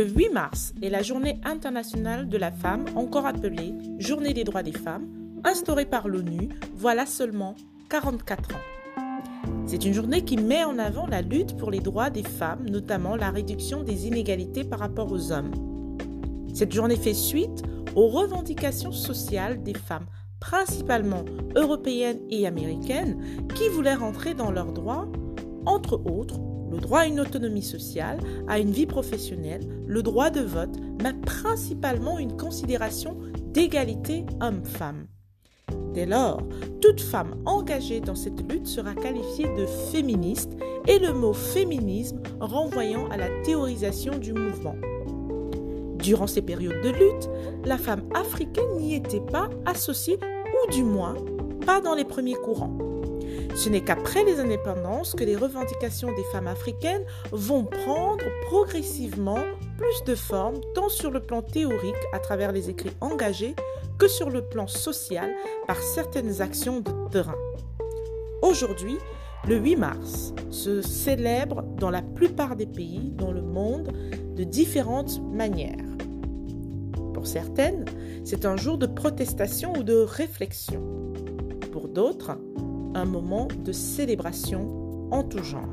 Le 8 mars est la journée internationale de la femme, encore appelée Journée des droits des femmes, instaurée par l'ONU voilà seulement 44 ans. C'est une journée qui met en avant la lutte pour les droits des femmes, notamment la réduction des inégalités par rapport aux hommes. Cette journée fait suite aux revendications sociales des femmes, principalement européennes et américaines, qui voulaient rentrer dans leurs droits, entre autres le droit à une autonomie sociale, à une vie professionnelle, le droit de vote, mais principalement une considération d'égalité homme-femme. Dès lors, toute femme engagée dans cette lutte sera qualifiée de féministe et le mot féminisme renvoyant à la théorisation du mouvement. Durant ces périodes de lutte, la femme africaine n'y était pas associée, ou du moins pas dans les premiers courants. Ce n'est qu'après les indépendances que les revendications des femmes africaines vont prendre progressivement plus de forme, tant sur le plan théorique à travers les écrits engagés que sur le plan social par certaines actions de terrain. Aujourd'hui, le 8 mars se célèbre dans la plupart des pays dans le monde de différentes manières. Pour certaines, c'est un jour de protestation ou de réflexion. Pour d'autres, un moment de célébration en tout genre.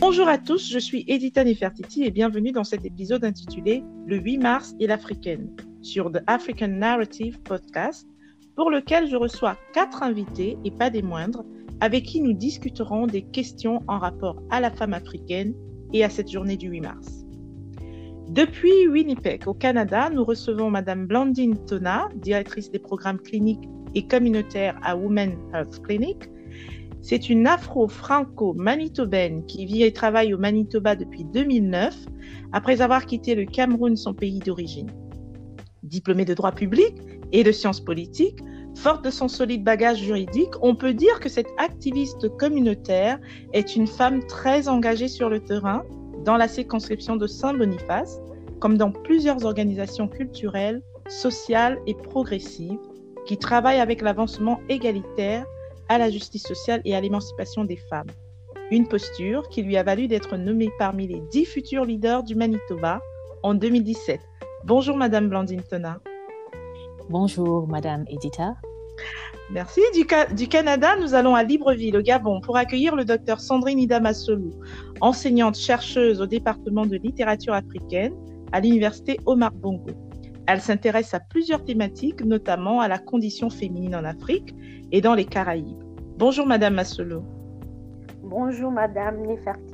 Bonjour à tous, je suis Edita Nefertiti et bienvenue dans cet épisode intitulé Le 8 mars et l'Africaine sur The African Narrative Podcast, pour lequel je reçois quatre invités et pas des moindres, avec qui nous discuterons des questions en rapport à la femme africaine et à cette journée du 8 mars. Depuis Winnipeg, au Canada, nous recevons Madame Blandine Tona, directrice des programmes cliniques et communautaires à Women Health Clinic. C'est une afro-franco-manitobaine qui vit et travaille au Manitoba depuis 2009, après avoir quitté le Cameroun, son pays d'origine. Diplômée de droit public et de sciences politiques, Forte de son solide bagage juridique, on peut dire que cette activiste communautaire est une femme très engagée sur le terrain dans la circonscription de Saint-Boniface, comme dans plusieurs organisations culturelles, sociales et progressives qui travaillent avec l'avancement égalitaire à la justice sociale et à l'émancipation des femmes. Une posture qui lui a valu d'être nommée parmi les dix futurs leaders du Manitoba en 2017. Bonjour Madame Blandine Tona. Bonjour, Madame Edita. Merci. Du, Canada, nous allons à Libreville, au Gabon, pour accueillir le docteur Sandrine Idama-Solou, enseignante chercheuse au département de littérature africaine à l'université Omar Bongo. Elle s'intéresse à plusieurs thématiques, notamment à la condition féminine en Afrique et dans les Caraïbes. Bonjour, Madame Masolo. Bonjour, Madame Nefertiti.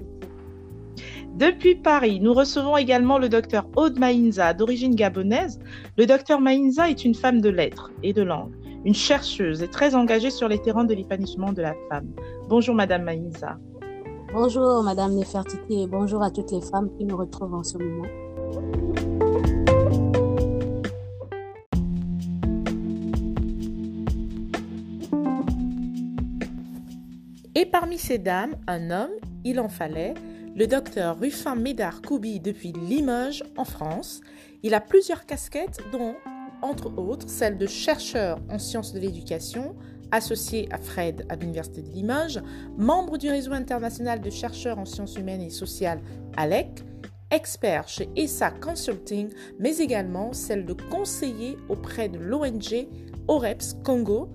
Depuis Paris, nous recevons également le docteur Aude Maïnza, d'origine gabonaise. Le docteur Maïnza est une femme de lettres et de langue, une chercheuse et très engagée sur les terrains de l'épanouissement de la femme. Bonjour Madame Maïnza. Bonjour Madame Nefertiti et bonjour à toutes les femmes qui nous retrouvent en ce moment. Et parmi ces dames, un homme, il en fallait, le docteur Ruffin Médard Koubi depuis Limoges en France. Il a plusieurs casquettes dont, entre autres, celle de chercheur en sciences de l'éducation, associé à Fred à l'Université de Limoges, membre du réseau international de chercheurs en sciences humaines et sociales ALEC, expert chez ESA Consulting, mais également celle de conseiller auprès de l'ONG OREPS Congo,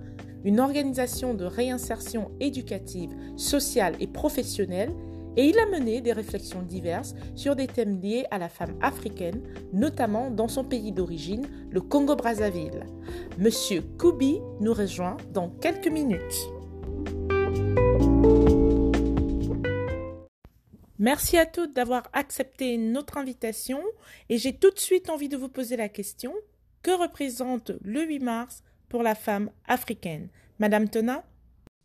une organisation de réinsertion éducative, sociale et professionnelle et il a mené des réflexions diverses sur des thèmes liés à la femme africaine, notamment dans son pays d'origine, le Congo-Brazzaville. Monsieur Koubi nous rejoint dans quelques minutes. Merci à toutes d'avoir accepté notre invitation et j'ai tout de suite envie de vous poser la question que représente le 8 mars pour la femme africaine? Madame Tona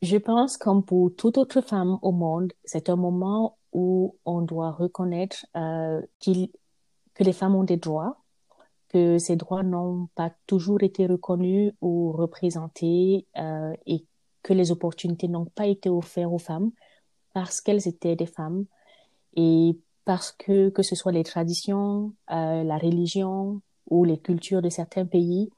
je pense comme pour toute autre femme au monde, c'est un moment où on doit reconnaître euh, que les femmes ont des droits, que ces droits n'ont pas toujours été reconnus ou représentés euh, et que les opportunités n'ont pas été offertes aux femmes parce qu'elles étaient des femmes et parce que que ce soit les traditions, euh, la religion ou les cultures de certains pays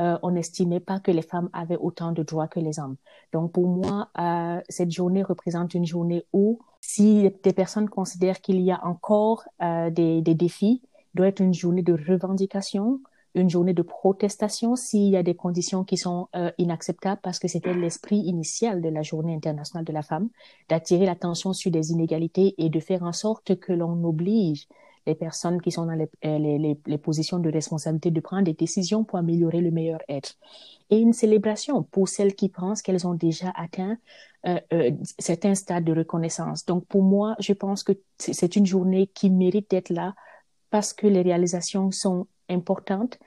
euh, on n'estimait pas que les femmes avaient autant de droits que les hommes. Donc pour moi, euh, cette journée représente une journée où, si des personnes considèrent qu'il y a encore euh, des, des défis, doit être une journée de revendication, une journée de protestation s'il y a des conditions qui sont euh, inacceptables parce que c'était l'esprit initial de la journée internationale de la femme, d'attirer l'attention sur des inégalités et de faire en sorte que l'on oblige les personnes qui sont dans les, euh, les, les, les, positions de responsabilité de prendre des décisions pour améliorer le meilleur être. Et une célébration pour celles qui pensent qu'elles ont déjà atteint euh, euh, certains stades de reconnaissance. Donc pour moi, je pense que c'est une journée qui mérite d'être là parce que les réalisations sont importantes,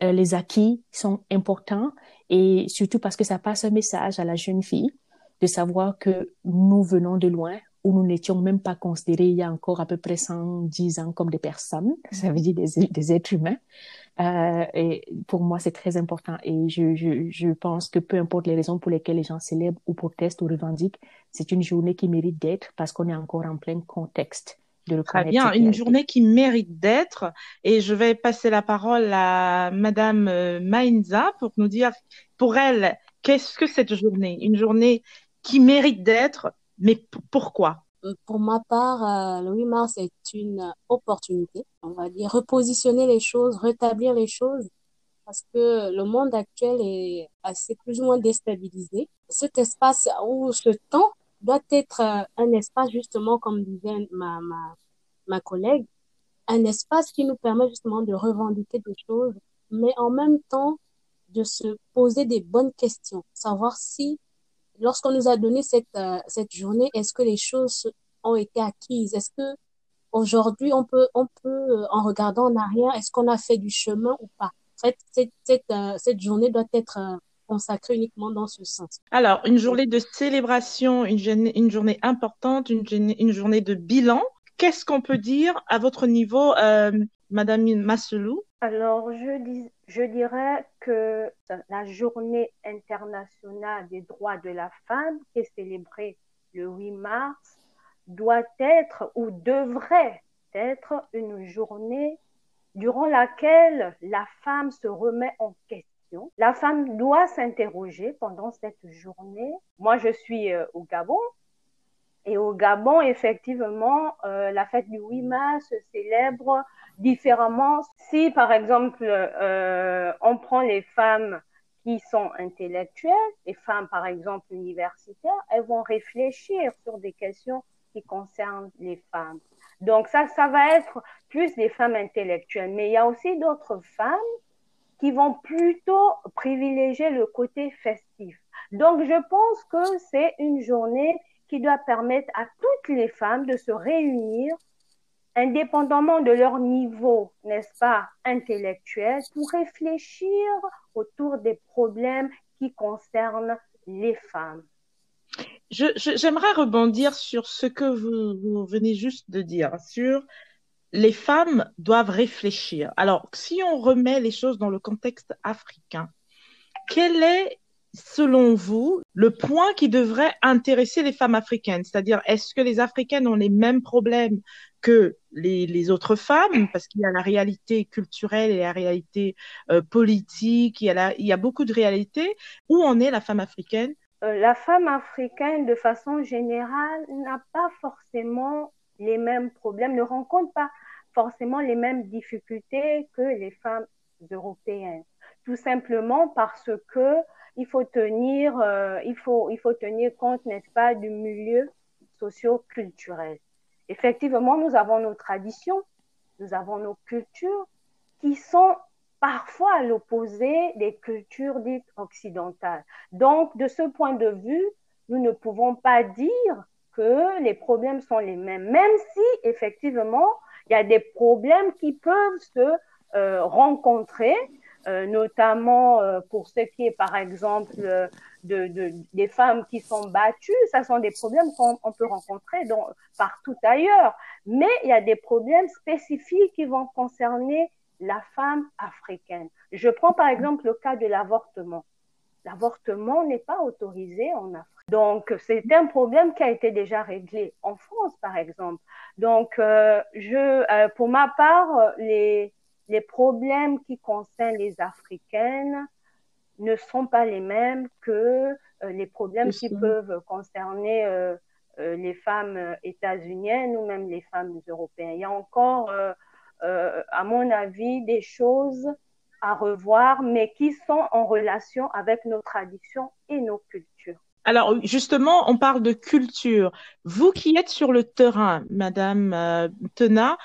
les acquis sont importants et surtout parce que ça passe un message à la jeune fille de savoir que nous venons de loin où nous n'étions même pas considérés il y a encore à peu près 110 ans comme des personnes, ça veut dire des, des êtres humains. Euh, et pour moi, c'est très important. Et je, je, je pense que peu importe les raisons pour lesquelles les gens célèbrent ou protestent ou revendiquent, c'est une journée qui mérite d'être parce qu'on est encore en plein contexte Très bien, une journée qui mérite d'être. Et je vais passer la parole à Madame euh, Mainza pour nous dire, pour elle, qu'est-ce que cette journée? Une journée qui mérite d'être, mais pourquoi? Euh, Pour ma part, euh, le 8 mars est une opportunité, on va dire, repositionner les choses, rétablir les choses, parce que le monde actuel est assez plus ou moins déstabilisé. Cet espace ou ce temps doit être euh, un espace, justement, comme disait ma, ma, ma collègue, un espace qui nous permet justement de revendiquer des choses, mais en même temps de se poser des bonnes questions, savoir si, lorsqu'on nous a donné cette, euh, cette journée, est-ce que les choses ont été acquises? Est-ce que aujourd'hui, on peut, on peut, euh, en regardant en arrière, est-ce qu'on a fait du chemin ou pas? Cette, cette, cette, cette journée doit être consacrée uniquement dans ce sens. Alors, une journée de célébration, une, journée, importante, une journée de bilan. Qu'est-ce qu'on peut dire à votre niveau, euh, Madame Masselou? Alors, je, dirais que la journée internationale des droits de la femme, qui est célébrée le 8 mars, doit être ou devrait être une journée durant laquelle la femme se remet en question la femme doit s'interroger pendant cette journée. Moi, je suis euh, au Gabon. Et au Gabon, effectivement, euh, la fête du 8 mars se célèbre différemment. Si, par exemple, euh, on prend les femmes qui sont intellectuelles, les femmes, par exemple, universitaires, elles vont réfléchir sur des questions qui concernent les femmes. Donc ça, ça va être plus des femmes intellectuelles. Mais il y a aussi d'autres femmes qui vont plutôt privilégier le côté festif. Donc, je pense que c'est une journée qui doit permettre à toutes les femmes de se réunir indépendamment de leur niveau, n'est-ce pas, intellectuel, pour réfléchir autour des problèmes qui concernent les femmes. J'aimerais rebondir sur ce que vous, vous, venez juste de dire, sur les femmes doivent réfléchir. Alors, si on remet les choses dans le contexte africain, quel est, selon vous, le point qui devrait intéresser les femmes africaines? C'est-à-dire, est-ce que les Africaines ont les mêmes problèmes que les, autres femmes? Parce qu'il y a la réalité culturelle et la réalité euh, politique, il y, a beaucoup de réalités. Où en est la femme africaine? Euh, La femme africaine, de façon générale, n'a pas forcément les mêmes problèmes, ne rencontrent pas forcément les mêmes difficultés que les femmes européennes. Tout simplement parce que il faut tenir, euh, il faut, il faut tenir compte, n'est-ce pas, du milieu socio-culturel. Effectivement, nous avons nos traditions, nous avons nos cultures qui sont parfois à l'opposé des cultures dites occidentales. Donc, de ce point de vue, nous ne pouvons pas dire que les problèmes sont les mêmes, même si effectivement, il y a des problèmes qui peuvent se euh, rencontrer, euh, notamment euh, pour ce qui est, par exemple, de, de, des femmes qui sont battues. Ça sont des problèmes qu'on peut rencontrer dans, partout ailleurs. Mais il y a des problèmes spécifiques qui vont concerner la femme africaine. Je prends par exemple le cas de l'avortement. L'avortement n'est pas autorisé en Afrique. Donc, c'est un problème qui a été déjà réglé en France, par exemple. Donc, euh, je, euh, pour ma part, les, les problèmes qui concernent les Africaines ne sont pas les mêmes que les problèmes qui peuvent concerner les femmes états-uniennes ou même les femmes européennes. Il y a encore, à mon avis, des choses à revoir, mais qui sont en relation avec nos traditions et nos cultures. Alors justement, on parle de culture. Vous qui êtes sur le terrain, Madame euh, Tena,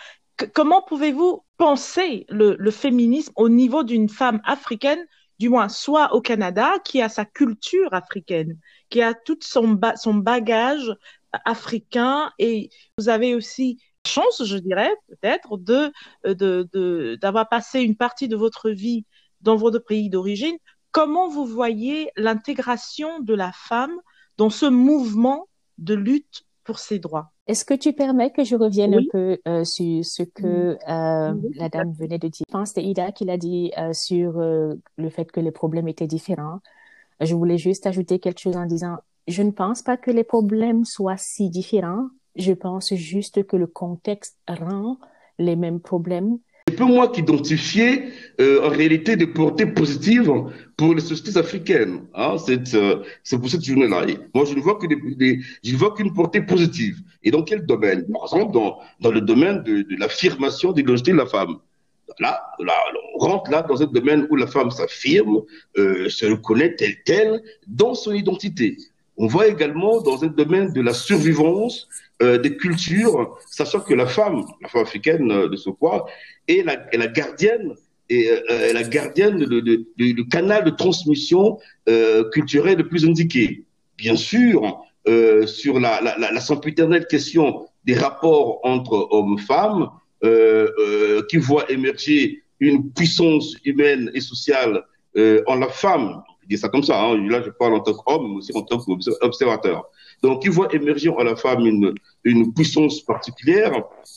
comment pouvez-vous penser le, féminisme au niveau d'une femme africaine, du moins soit au Canada, qui a sa culture africaine, qui a tout son, bagage africain, et vous avez aussi chance, je dirais, peut-être, de, de, d'avoir passé une partie de votre vie dans votre pays d'origine. Comment vous voyez l'intégration de la femme dans ce mouvement de lutte pour ses droits? Est-ce que tu permets que je revienne un peu euh, sur ce que euh, la dame venait de dire? Je pense que c'était Ida qui l'a dit euh, sur le fait que les problèmes étaient différents. Je voulais juste ajouter quelque chose en disant, je ne pense pas que les problèmes soient si différents. Je pense juste que le contexte rend les mêmes problèmes. C'est peu moi qui identifier euh, en réalité des portées positives pour les sociétés africaines. Hein, euh, c'est pour cette journée-là. Moi, je ne vois que des, je ne vois qu'une portée positive. Et dans quel domaine? Par exemple, dans, dans le domaine de, de l'affirmation des l'égalité de la femme. Là, là, on rentre là dans un domaine où la femme s'affirme, euh, se reconnaît telle telle dans son identité. On voit également dans un domaine de la survivance euh, des cultures, sachant que la femme, la femme africaine euh, de ce poids, est la, gardienne et euh, du canal de transmission culturelle le plus indiqué. Bien sûr, sur la, la, question des rapports entre hommes-femmes, euh, qui voit émerger une puissance humaine et sociale en la femme, dis ça comme ça, hein, là je parle en tant qu'homme, mais aussi en tant qu'observateur. Donc, il voit émerger en la femme une, une puissance particulière.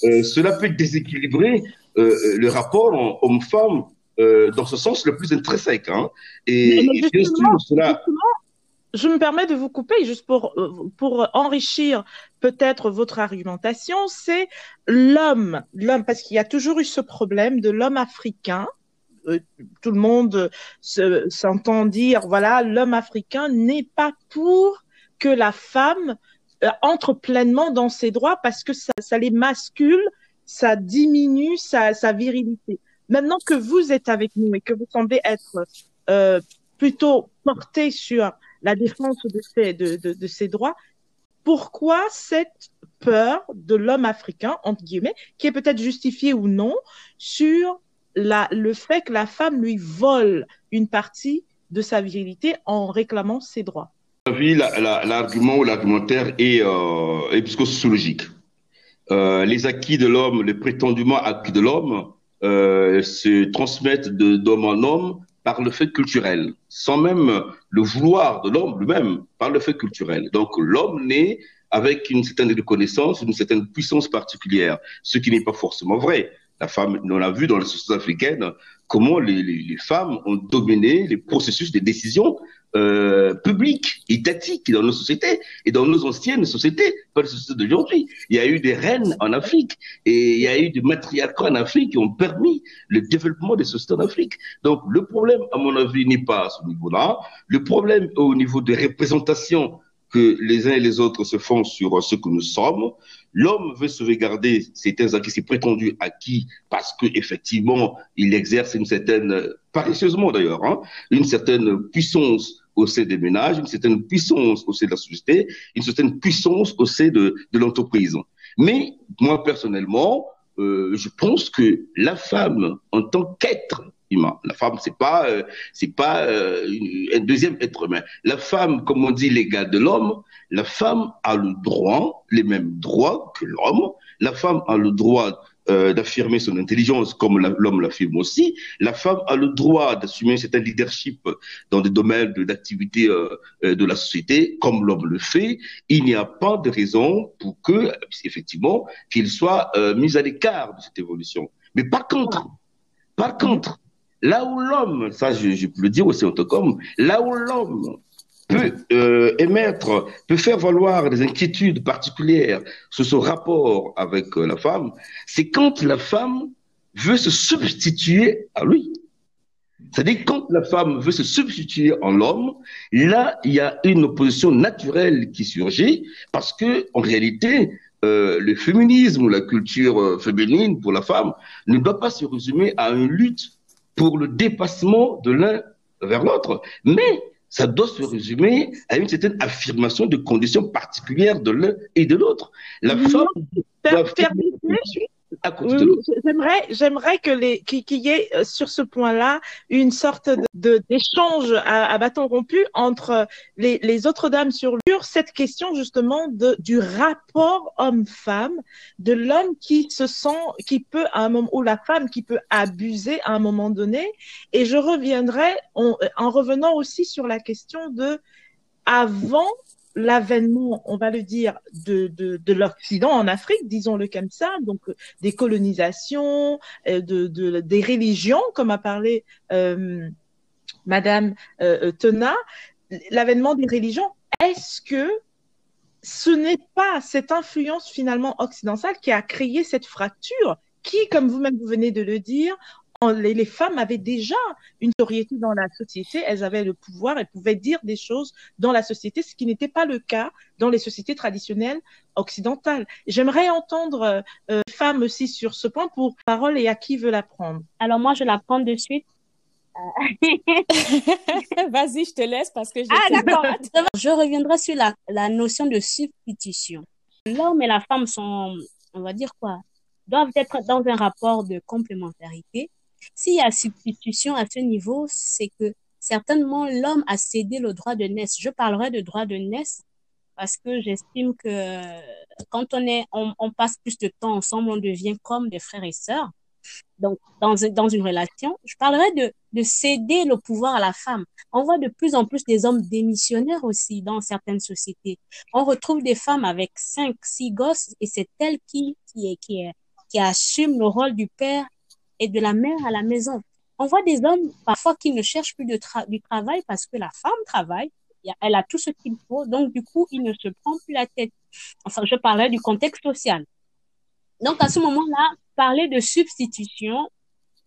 Euh, cela peut déséquilibrer euh, le rapport homme-femme euh, dans ce sens le plus intrinsèque. Hein. Et, bien sûr, cela... Je me permets de vous couper juste pour, pour enrichir peut-être votre argumentation, c'est l'homme, l'homme, parce qu'il y a toujours eu ce problème de l'homme africain, tout le monde s'entend dire, voilà, l'homme africain n'est pas pour que la femme euh, entre pleinement dans ses droits parce que ça, les mascule, ça diminue sa, virilité. Maintenant que vous êtes avec nous et que vous semblez être euh, plutôt porté sur la défense de ces, de, de, de ces droits, pourquoi cette peur de l'homme africain, entre guillemets, qui est peut-être justifiée ou non, sur le fait que la femme lui vole une partie de sa virilité en réclamant ses droits l'argument ou l'argumentaire est, euh, psychosociologique. Euh, les acquis de l'homme, les prétendument acquis de l'homme, euh, se transmettent d'homme en homme par le fait culturel, sans même le vouloir de l'homme lui-même, par le fait culturel. Donc l'homme naît avec une certaine reconnaissance, une certaine puissance particulière, ce qui n'est pas forcément vrai. La femme, on a vu dans la société africaine comment les, les, les femmes ont dominé les processus de décision euh, publiques, étatiques dans nos sociétés et dans nos anciennes sociétés, pas les sociétés d'aujourd'hui. Il y a eu des reines en Afrique et il y a eu des matriarcats en Afrique qui ont permis le développement des sociétés en Afrique. Donc le problème, à mon avis, n'est pas à ce niveau-là. Le problème au niveau des représentations que les uns et les autres se font sur ce que nous sommes. L'homme veut sauvegarder certains acquis, ses prétendus acquis, parce que effectivement, il exerce une certaine, paresseusement d'ailleurs, hein, une certaine puissance au sein des ménages, une certaine puissance au sein de la société, une certaine puissance au sein de, de l'entreprise. Mais moi personnellement, euh, je pense que la femme, en tant qu'être la femme, c'est pas, euh, c'est pas euh, un deuxième être humain. La femme, comme on dit l'égal de l'homme, la femme a le droit, les mêmes droits que l'homme. La femme a le droit euh, d'affirmer son intelligence comme l'homme l'affirme aussi. La femme a le droit d'assumer un certain leadership dans des domaines d'activité de la société comme l'homme le fait. Il n'y a pas de raison pour que, effectivement, qu'il soit mis à l'écart de cette évolution. Mais par contre, par contre, Là où l'homme, ça je, peux le dire aussi en là où l'homme peut euh, émettre, peut faire valoir des inquiétudes particulières sur son rapport avec euh, la femme, c'est quand la femme veut se substituer à lui. C'est-à-dire quand la femme veut se substituer en l'homme, là, il y a une opposition naturelle qui surgit parce que en réalité, euh, le féminisme ou la culture féminine pour la femme ne doit pas se résumer à une lutte pour le dépassement de l'un vers l'autre, mais ça doit se résumer à une certaine affirmation de conditions particulières de l'un et de l'autre. La femme doit faire J'aimerais, j'aimerais que les, qu'il y ait euh, sur ce point-là une sorte de, d'échange à, bâton rompu entre les, les autres dames sur, sur cette question justement de, du rapport homme-femme, de l'homme qui se sent, qui peut à un moment, ou la femme qui peut abuser à un moment donné. Et je reviendrai en, en revenant aussi sur la question de avant l'avènement, on va le dire, de, de, de l'Occident en Afrique, disons-le comme ça, donc euh, des colonisations, euh, de, de, des religions, comme a parlé euh, Madame Tena, l'avènement des religions, est-ce que ce n'est pas cette influence finalement occidentale qui a créé cette fracture qui, comme vous-même vous venez de le dire, les, femmes avaient déjà une notoriété dans la société, elles avaient le pouvoir, elles pouvaient dire des choses dans la société, ce qui n'était pas le cas dans les sociétés traditionnelles occidentales. J'aimerais entendre euh, femmes aussi sur ce point pour parole et à qui veut la prendre. Alors moi, je la prends de suite. Vas-y, je te laisse parce que Ah d'accord. je reviendrai sur la, la notion de substitution. L'homme et la femme sont, on va dire quoi, doivent être dans un rapport de complémentarité s'il y a substitution à ce niveau, c'est que certainement l'homme a cédé le droit de naissance. Je parlerai de droit de naissance parce que j'estime que quand on est, on, passe plus de temps ensemble, on devient comme des frères et sœurs. Donc, dans, dans une relation, je parlerai de, de céder le pouvoir à la femme. On voit de plus en plus des hommes démissionnaires aussi dans certaines sociétés. On retrouve des femmes avec cinq, six gosses et c'est elle qui, qui, qui, qui assume le rôle du père et de la mère à la maison. On voit des hommes parfois qui ne cherchent plus de du travail parce que la femme travaille, elle a tout ce qu'il faut, donc du coup, il ne se prend plus la tête. Enfin, je parlais du contexte social. Donc à ce moment-là, parler de substitution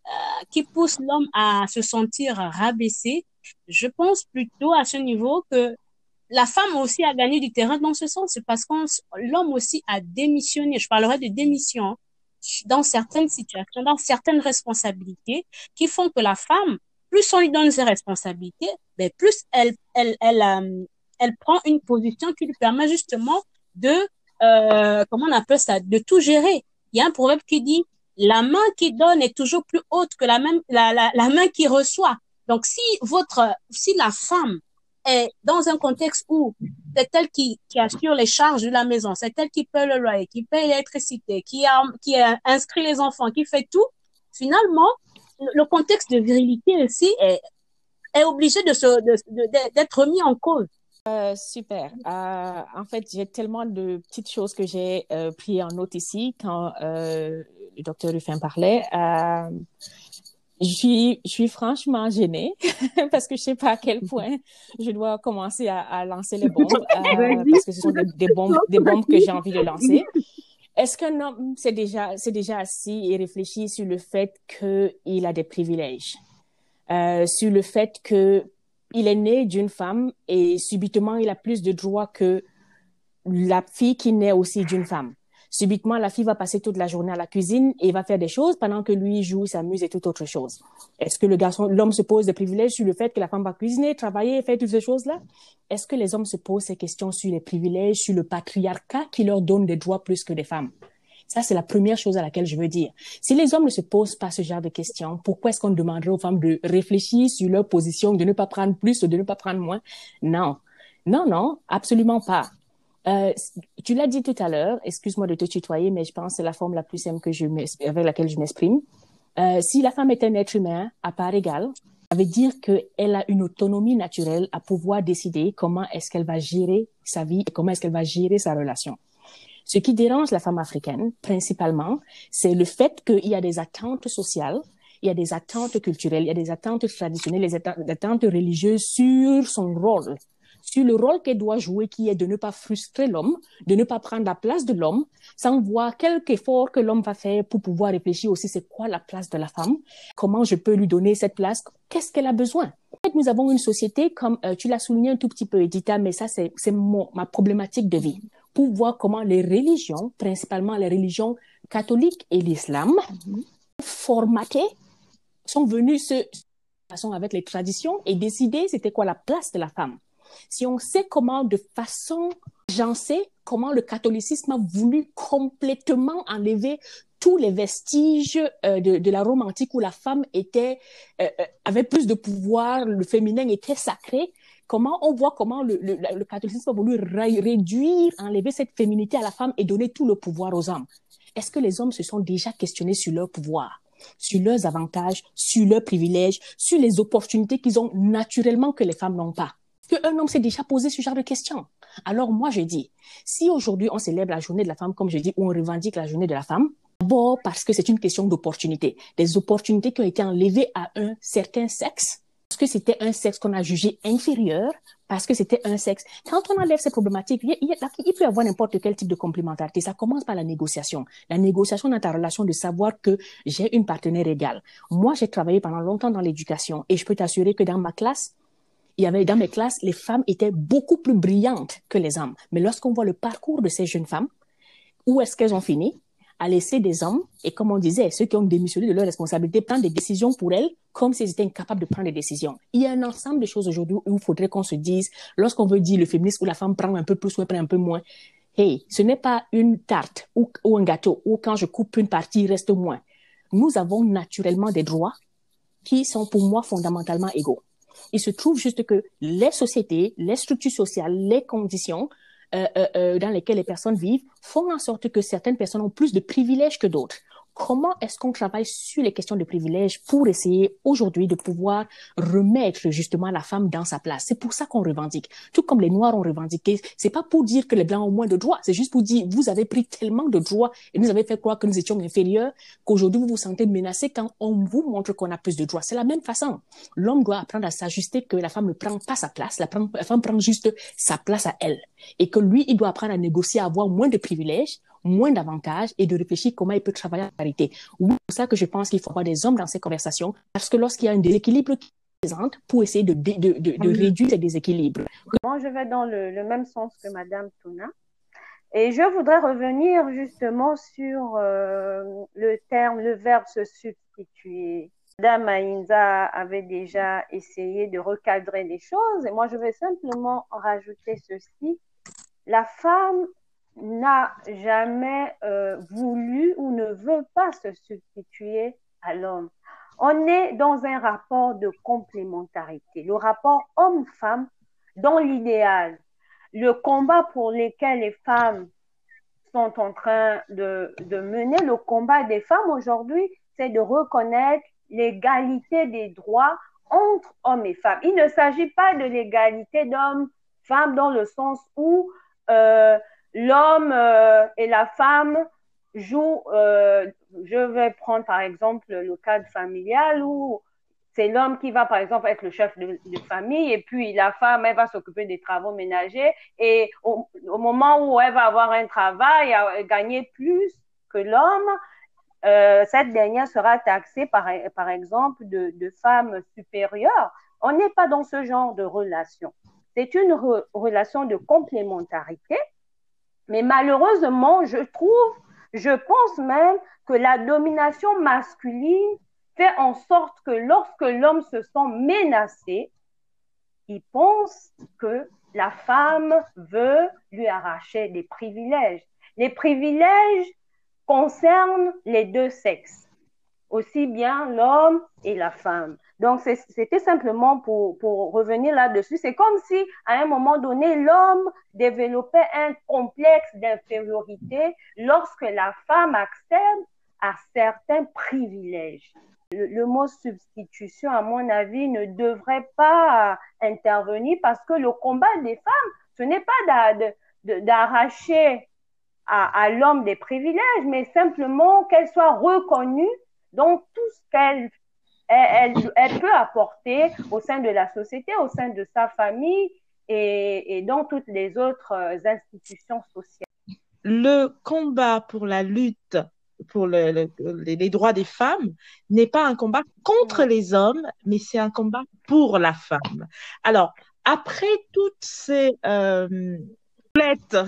euh, qui pousse l'homme à se sentir rabaissé, je pense plutôt à ce niveau que la femme aussi a gagné du terrain dans ce sens, parce que l'homme aussi a démissionné. Je parlerai de démission dans certaines situations, dans certaines responsabilités qui font que la femme, plus on lui donne ses responsabilités, ben plus elle, elle, elle, euh, elle prend une position qui lui permet justement de, euh, comment on appelle ça, de tout gérer. Il y a un proverbe qui dit, la main qui donne est toujours plus haute que la, même, la, la, la main qui reçoit. Donc, si votre, si la femme est dans un contexte où c'est elle qui, qui assure les charges de la maison, c'est elle qui paye le loyer, qui paye l'électricité, qui, a, qui inscrit les enfants, qui fait tout, finalement, le contexte de virilité aussi est, est obligé de se, d'être mis en cause. Euh, super. Euh, en fait, j'ai tellement de petites choses que j'ai euh, pris en note ici quand euh, le docteur Ruffin parlait. Je suis, je suis franchement gênée parce que je sais pas à quel point je dois commencer à, à lancer les bombes euh, parce que ce sont des, des, bombes, des bombes que j'ai envie de lancer. Est-ce qu'un homme c'est déjà, c'est déjà assis et réfléchi sur le fait qu'il a des privilèges, euh, sur le fait que il est né d'une femme et subitement il a plus de droits que la fille qui naît aussi d'une femme subitement, la fille va passer toute la journée à la cuisine et va faire des choses pendant que lui joue, s'amuse et toute autre chose. Est-ce que le garçon, l'homme se pose des privilèges sur le fait que la femme va cuisiner, travailler, faire toutes ces choses-là? Est-ce que les hommes se posent ces questions sur les privilèges, sur le patriarcat qui leur donne des droits plus que des femmes? Ça, c'est la première chose à laquelle je veux dire. Si les hommes ne se posent pas ce genre de questions, pourquoi est-ce qu'on demanderait aux femmes de réfléchir sur leur position, de ne pas prendre plus ou de ne pas prendre moins? Non. Non, non, absolument pas. Euh, tu l'as dit tout à l'heure, excuse-moi de te tutoyer, mais je pense que c'est la forme la plus simple que je avec laquelle je m'exprime. Euh, si la femme est un être humain à part égale, ça veut dire qu'elle a une autonomie naturelle à pouvoir décider comment est-ce qu'elle va gérer sa vie et comment est-ce qu'elle va gérer sa relation. Ce qui dérange la femme africaine, principalement, c'est le fait qu'il y a des attentes sociales, il y a des attentes culturelles, il y a des attentes traditionnelles, des attentes religieuses sur son rôle sur le rôle qu'elle doit jouer, qui est de ne pas frustrer l'homme, de ne pas prendre la place de l'homme, sans voir quel effort que l'homme va faire pour pouvoir réfléchir aussi c'est quoi la place de la femme, comment je peux lui donner cette place, qu'est-ce qu'elle a besoin? En fait, nous avons une société, comme euh, tu l'as souligné un tout petit peu, Edita, mais ça, c'est ma problématique de vie, pour voir comment les religions, principalement les religions catholiques et l'islam, formatées, sont venues se façon avec les traditions et décider c'était quoi la place de la femme si on sait comment, de façon agencée, comment le catholicisme a voulu complètement enlever tous les vestiges euh, de, la Rome antique où la femme était euh, euh, avait plus de pouvoir, le féminin était sacré. Comment on voit comment le, le catholicisme a voulu réduire, enlever cette féminité à la femme et donner tout le pouvoir aux hommes? Est-ce que les hommes se sont déjà questionnés sur leur pouvoir, sur leurs avantages, sur leurs privilèges, sur les opportunités qu'ils ont naturellement que les femmes n'ont pas? Qu'un homme s'est déjà posé ce genre de questions. Alors moi, je dis, si aujourd'hui on célèbre la journée de la femme, comme je dis, ou on revendique la journée de la femme, d'abord parce que c'est une question d'opportunité. Des opportunités qui ont été enlevées à un certain sexe, parce que c'était un sexe qu'on a jugé inférieur, parce que c'était un sexe. Quand on enlève ces problématiques, il, il, peut y avoir n'importe quel type de complémentarité. Ça commence par la négociation. La négociation dans ta relation de savoir que j'ai une partenaire égale. Moi, j'ai travaillé pendant longtemps dans l'éducation et je peux t'assurer que dans ma classe, il y avait dans mes classes, les femmes étaient beaucoup plus brillantes que les hommes. Mais lorsqu'on voit le parcours de ces jeunes femmes, où est-ce qu'elles ont fini? À laisser des hommes, et comme on disait, ceux qui ont démissionné de leurs responsabilités, prendre des décisions pour elles, comme s'ils étaient incapables de prendre des décisions. Il y a un ensemble de choses aujourd'hui où il faudrait qu'on se dise, lorsqu'on veut dire le féminisme où la femme prend un peu plus ou elle prend un peu moins, hey, ce n'est pas une tarte ou, ou un gâteau où quand je coupe une partie, il reste moins. Nous avons naturellement des droits qui sont pour moi fondamentalement égaux. Il se trouve juste que les sociétés, les structures sociales, les conditions euh, euh, euh, dans lesquelles les personnes vivent font en sorte que certaines personnes ont plus de privilèges que d'autres comment est-ce qu'on travaille sur les questions de privilèges pour essayer aujourd'hui de pouvoir remettre justement la femme dans sa place? C'est pour ça qu'on revendique. Tout comme les Noirs ont revendiqué, c'est pas pour dire que les Blancs ont moins de droits, c'est juste pour dire vous avez pris tellement de droits et nous avez fait croire que nous étions inférieurs qu'aujourd'hui vous vous sentez menacé quand on vous montre qu'on a plus de droits. C'est la même façon. L'homme doit apprendre à s'ajuster que la femme ne prend pas sa place, la, femme prend juste sa place à elle et que lui, il doit apprendre à négocier, à avoir moins de privilèges moins d'avantages et de réfléchir comment il peut travailler en parité. Oui, c'est pour ça que je pense qu'il faut avoir des hommes dans ces conversations, parce que lorsqu'il y a un déséquilibre qui présente, pour essayer de, de, de, réduire ces déséquilibres. Moi, je vais dans le, le même sens que Madame Tuna. Et je voudrais revenir justement sur euh, le terme, le verbe se substituer. Madame Ainza avait déjà essayé de recadrer les choses et moi je vais simplement rajouter ceci. La femme n'a jamais euh, voulu ou ne veut pas se substituer à l'homme. On est dans un rapport de complémentarité, le rapport homme-femme dans l'idéal. Le combat pour lequel les femmes sont en train de, de mener, le combat des femmes aujourd'hui, c'est de reconnaître l'égalité des droits entre hommes et femmes. Il ne s'agit pas de l'égalité d'hommes-femmes dans le sens où euh, l'homme euh, et la femme jouent, euh, je vais prendre par exemple le cadre familial où c'est l'homme qui va par exemple être le chef de, famille et puis la femme, elle va s'occuper des travaux ménagers et au, moment où elle va avoir un travail, gagner plus que l'homme, euh, cette dernière sera taxée par, exemple de, de femme supérieure. On n'est pas dans ce genre de relation. C'est une relation de complémentarité mais malheureusement, je trouve, je pense même que la domination masculine fait en sorte que lorsque l'homme se sent menacé, il pense que la femme veut lui arracher des privilèges. Les privilèges concernent les deux sexes, aussi bien l'homme et la femme. Donc, c'était simplement pour, pour revenir là-dessus. C'est comme si, à un moment donné, l'homme développait un complexe d'infériorité lorsque la femme accède à certains privilèges. Le, mot substitution, à mon avis, ne devrait pas intervenir parce que le combat des femmes, ce n'est pas d'arracher à, à l'homme des privilèges, mais simplement qu'elle soit reconnue dans tout ce qu'elle elle, peut apporter au sein de la société, au sein de sa famille et, dans toutes les autres institutions sociales. Le combat pour la lutte pour les, droits des femmes n'est pas un combat contre les hommes, mais c'est un combat pour la femme. Alors, après toutes ces euh,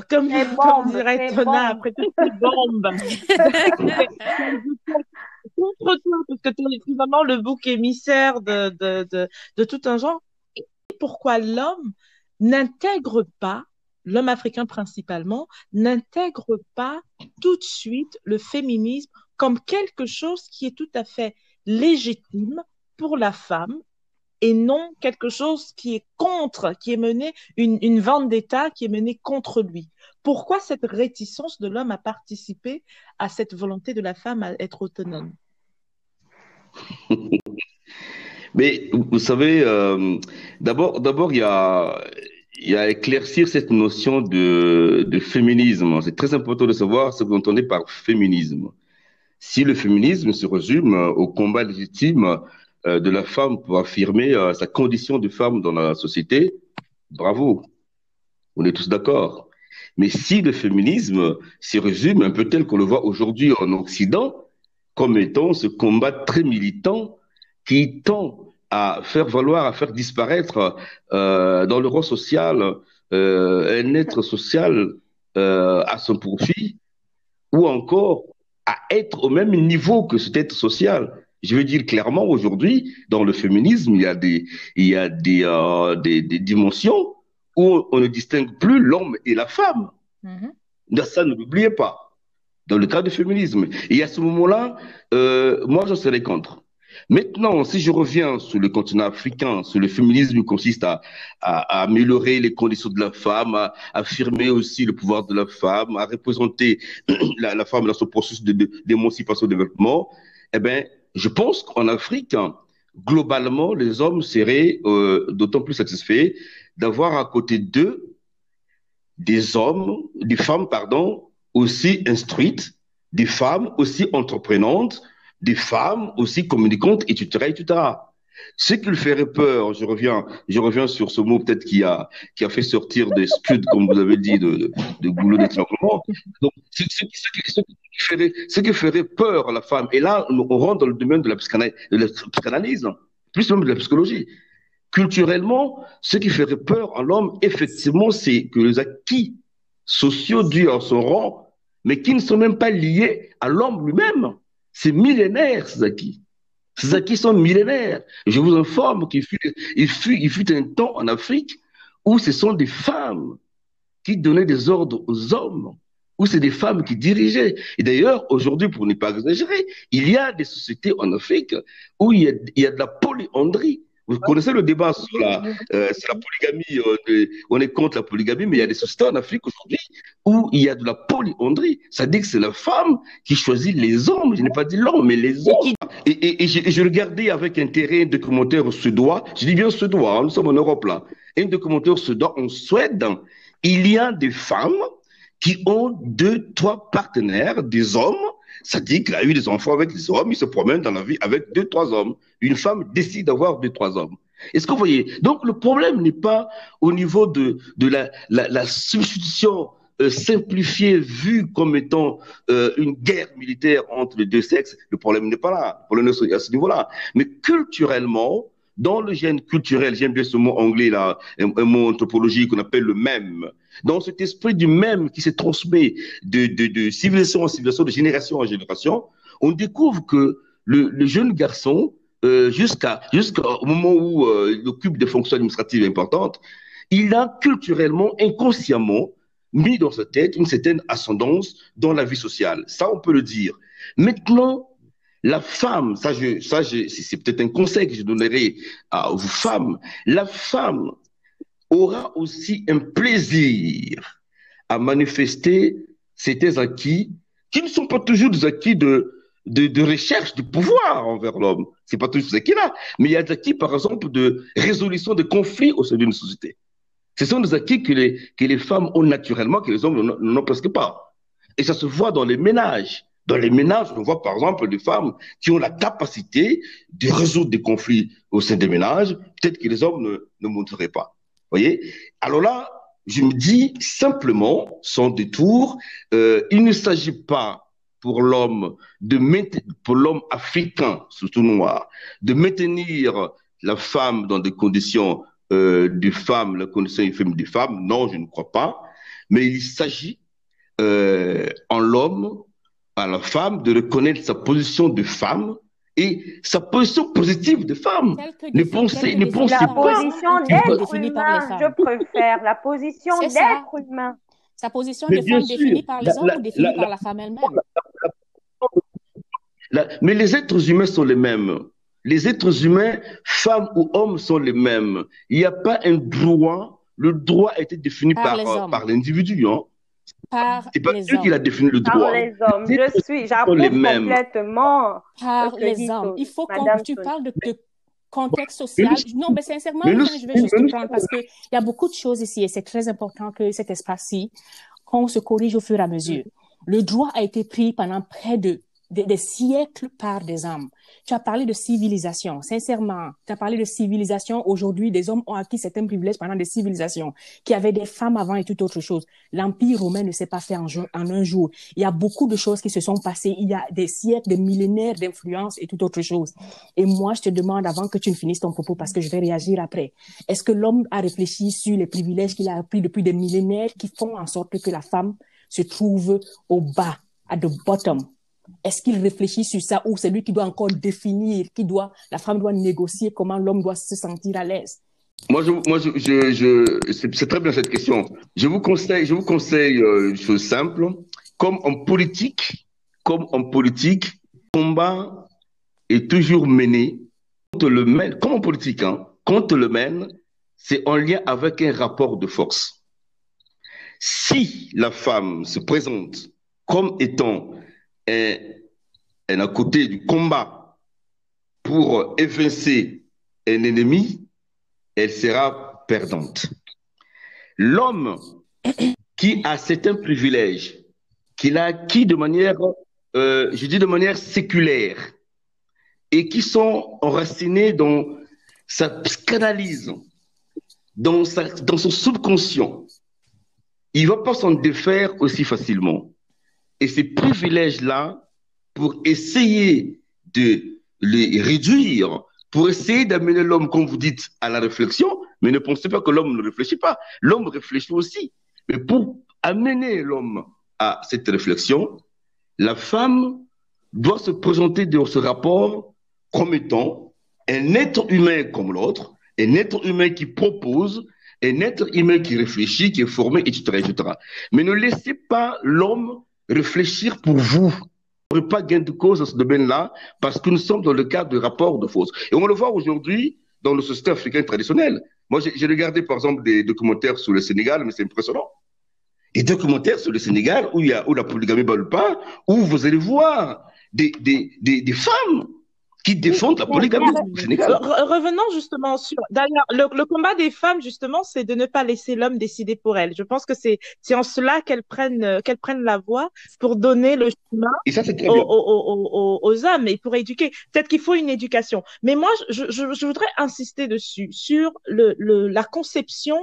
comme, comme dirait Tona, après toutes ces bombes, contre toi, parce que tu es finalement le bouc émissaire de, de, de, tout un genre. pourquoi l'homme n'intègre pas l'homme africain principalement, n'intègre pas tout de suite le féminisme comme quelque chose qui est tout à fait légitime pour la femme et non quelque chose qui est contre, qui est mené, une, une vente d'État qui est menée contre lui. Pourquoi cette réticence de l'homme à participer à cette volonté de la femme à être autonome? Mais vous savez, euh, d'abord, d'abord, il y a, éclaircir cette notion de, féminisme. C'est très important de savoir ce que vous entendez par féminisme. Si le féminisme se résume au combat légitime euh, de la femme pour affirmer euh, sa condition de femme dans la société, bravo, on est tous d'accord. Mais si le féminisme se résume un peu tel qu'on le voit aujourd'hui en Occident, comme étant ce combat très militant qui tend à faire valoir, à faire disparaître euh, dans le rang social euh, un être social euh, à son profit, ou encore à être au même niveau que cet être social. Je veux dire clairement aujourd'hui, dans le féminisme, il y a des, il y a des, des, des, dimensions où on ne distingue plus l'homme et la femme. Mm-hmm. Ça, ne l'oubliez pas. Dans le cas du féminisme. Et à ce moment-là, euh, moi, je serais contre. Maintenant, si je reviens sur le continent africain, sur le féminisme qui consiste à, à, améliorer les conditions de la femme, à, affirmer aussi le pouvoir de la femme, à représenter la, la femme dans son processus d'émancipation de, de développement, eh ben, je pense qu'en Afrique, globalement, les hommes seraient euh, d'autant plus satisfaits d'avoir à côté d'eux des hommes, des femmes, pardon, aussi instruites, des femmes aussi entreprenantes, des femmes aussi communicantes, etc., etc. Ce qui lui ferait peur, je reviens, je reviens sur ce mot peut-être qui a, qui a fait sortir des scuds, comme vous avez dit, de, de goulot d'étranglement. Donc, ce, ce, ce, qui ferait, ce qui ferait peur à la femme, et là, on rentre dans le domaine de la psychanalyse, plus même de la psychologie. Culturellement, ce qui ferait peur à l'homme, effectivement, c'est que les acquis sociaux dus à son rang, mais qui ne sont même pas liés à l'homme lui-même, c'est millénaire, ces acquis. Ces acquis sont millénaires. Je vous informe qu'il fut, il fut, il un temps en Afrique où ce sont des femmes qui donnaient des ordres aux hommes, où c'est des femmes qui dirigeaient. Et d'ailleurs, aujourd'hui, pour ne pas exagérer, il y a des sociétés en Afrique où il y a, il y a de la polyandrie. Vous connaissez le débat sur la, euh, sur la polygamie. Euh, on est contre la polygamie, mais il y a des sociétés en Afrique aujourd'hui où il y a de la polyandrie. Ça dit que c'est la femme qui choisit les hommes. Je n'ai pas dit l'homme, mais les hommes. Et, et, et, je, regardais avec intérêt un documentaire suédois. Je dis bien suédois, hein, nous sommes en Europe là. Un documentaire suédois en Suède. Il y a des femmes qui ont deux, trois partenaires, des hommes ça dit qu'il a eu des enfants avec des hommes, il se promène dans la vie avec deux, trois hommes. Une femme décide d'avoir deux, trois hommes. Est-ce que vous voyez? Donc le problème n'est pas au niveau de, de la, la, substitution euh, simplifiée vue comme étant euh, une guerre militaire entre les deux sexes. Le problème n'est pas là. Le problème est à ce niveau-là. Mais culturellement, dans le gène culturel, j'aime bien ce mot anglais là, un, mot anthropologique qu'on appelle le même. Dans cet esprit du même qui se transmet de, de, de civilisation en civilisation, de génération en génération, on découvre que le, le jeune garçon, euh, jusqu'à jusqu'au moment où euh, il occupe des fonctions administratives importantes, il a culturellement, inconsciemment, mis dans sa tête une certaine ascendance dans la vie sociale. Ça, on peut le dire. Maintenant, la femme, ça, je, ça c'est peut-être un conseil que je donnerai à vous femmes, la femme aura aussi un plaisir à manifester certains acquis qui ne sont pas toujours des acquis de, de, de recherche du pouvoir envers l'homme. C'est pas toujours ces acquis-là. Mais il y a des acquis, par exemple, de résolution de conflits au sein d'une société. Ce sont des acquis que les, que les femmes ont naturellement, que les hommes n'ont presque pas. Et ça se voit dans les ménages. Dans les ménages, on voit par exemple des femmes qui ont la capacité de résoudre des conflits au sein des ménages, peut-être que les hommes ne, ne montreraient pas. Voyez? Alors là, je me dis simplement, sans détour, euh, il ne s'agit pas pour l'homme de pour l'homme africain, surtout noir, de maintenir la femme dans des conditions euh, de femme, la condition infime des femmes. Non, je ne crois pas. Mais il s'agit euh, en l'homme, à la femme, de reconnaître sa position de femme et sa position positive de femme. Ne pensez, ne pensez la position d'être humain, je préfère la position d'être humain. Sa position de femme définie par les hommes ou définie par la femme elle-même? Mais les êtres humains sont les mêmes. Les êtres humains, femmes ou hommes, sont les mêmes. Il n'y a pas un droit. Le droit a été défini par, par, par l'individu. Hein par C'est pas Dieu qui a défini le droit. Par les hommes. Je suis, j'approuve complètement. Par les hommes. Il faut que tu parles de, contexte social. non, mais sincèrement, je vais juste prendre parce qu'il y a beaucoup de choses ici et c'est très important que cet espace-ci, qu'on se corrige au fur et à mesure. Le droit a été pris pendant près de des, siècles par des hommes. Tu as parlé de civilisation, sincèrement. Tu as parlé de civilisation. Aujourd'hui, des hommes ont acquis certains privilèges pendant des civilisations, qui avaient des femmes avant et toute autre chose. L'Empire romain ne s'est pas fait en, en, un jour. Il y a beaucoup de choses qui se sont passées. Il y a des siècles, des millénaires d'influence et toute autre chose. Et moi, je te demande, avant que tu ne finisses ton propos, parce que je vais réagir après, est-ce que l'homme a réfléchi sur les privilèges qu'il a appris depuis des millénaires qui font en sorte que la femme se trouve au bas, à the bottom? Est-ce qu'il réfléchit sur ça ou c'est lui qui doit encore définir, qui doit, la femme doit négocier comment l'homme doit se sentir à l'aise? Moi, moi, c'est très bien cette question. Je vous conseille, je vous conseille euh, une chose simple. Comme en politique, comme en politique, combat est toujours mené. Quand le mène, comme en politique, hein, quand le mène, c'est en lien avec un rapport de force. Si la femme se présente comme étant est, à côté du combat pour évincer un ennemi, elle sera perdante. L'homme qui a certains privilèges, qu'il a acquis de manière, euh, je dis de manière séculaire, et qui sont enracinés dans sa psychanalyse, dans, sa, dans son subconscient, il ne va pas s'en défaire aussi facilement. Et ces privilèges-là, pour essayer de les réduire, pour essayer d'amener l'homme, comme vous dites, à la réflexion, mais ne pensez pas que l'homme ne réfléchit pas. L'homme réfléchit aussi. Mais pour amener l'homme à cette réflexion, la femme doit se présenter dans ce rapport comme étant un être humain comme l'autre, un être humain qui propose, un être humain qui réfléchit, qui est formé, etc. etc. Mais ne laissez pas l'homme réfléchir pour vous. Vous n'aurez pas gain de cause dans ce domaine-là parce que nous sommes dans le cadre de rapports de force. Et on le voit aujourd'hui dans le société africain traditionnel. Moi, j'ai regardé par exemple des documentaires sur le Sénégal, mais c'est impressionnant. Et documentaires sur le Sénégal où, y a, où la polygamie ne pas, où vous allez voir des, des, des, des femmes qui défendent la polygamie Revenons justement sur. D'ailleurs, le, combat des femmes, justement, c'est de ne pas laisser l'homme décider pour elles. Je pense que c'est en cela qu'elles prennent, qu'elles prennent la voie pour donner le chemin aux, hommes et pour éduquer. Peut-être qu'il faut une éducation. Mais moi, je, je, voudrais insister dessus, sur le, le, la conception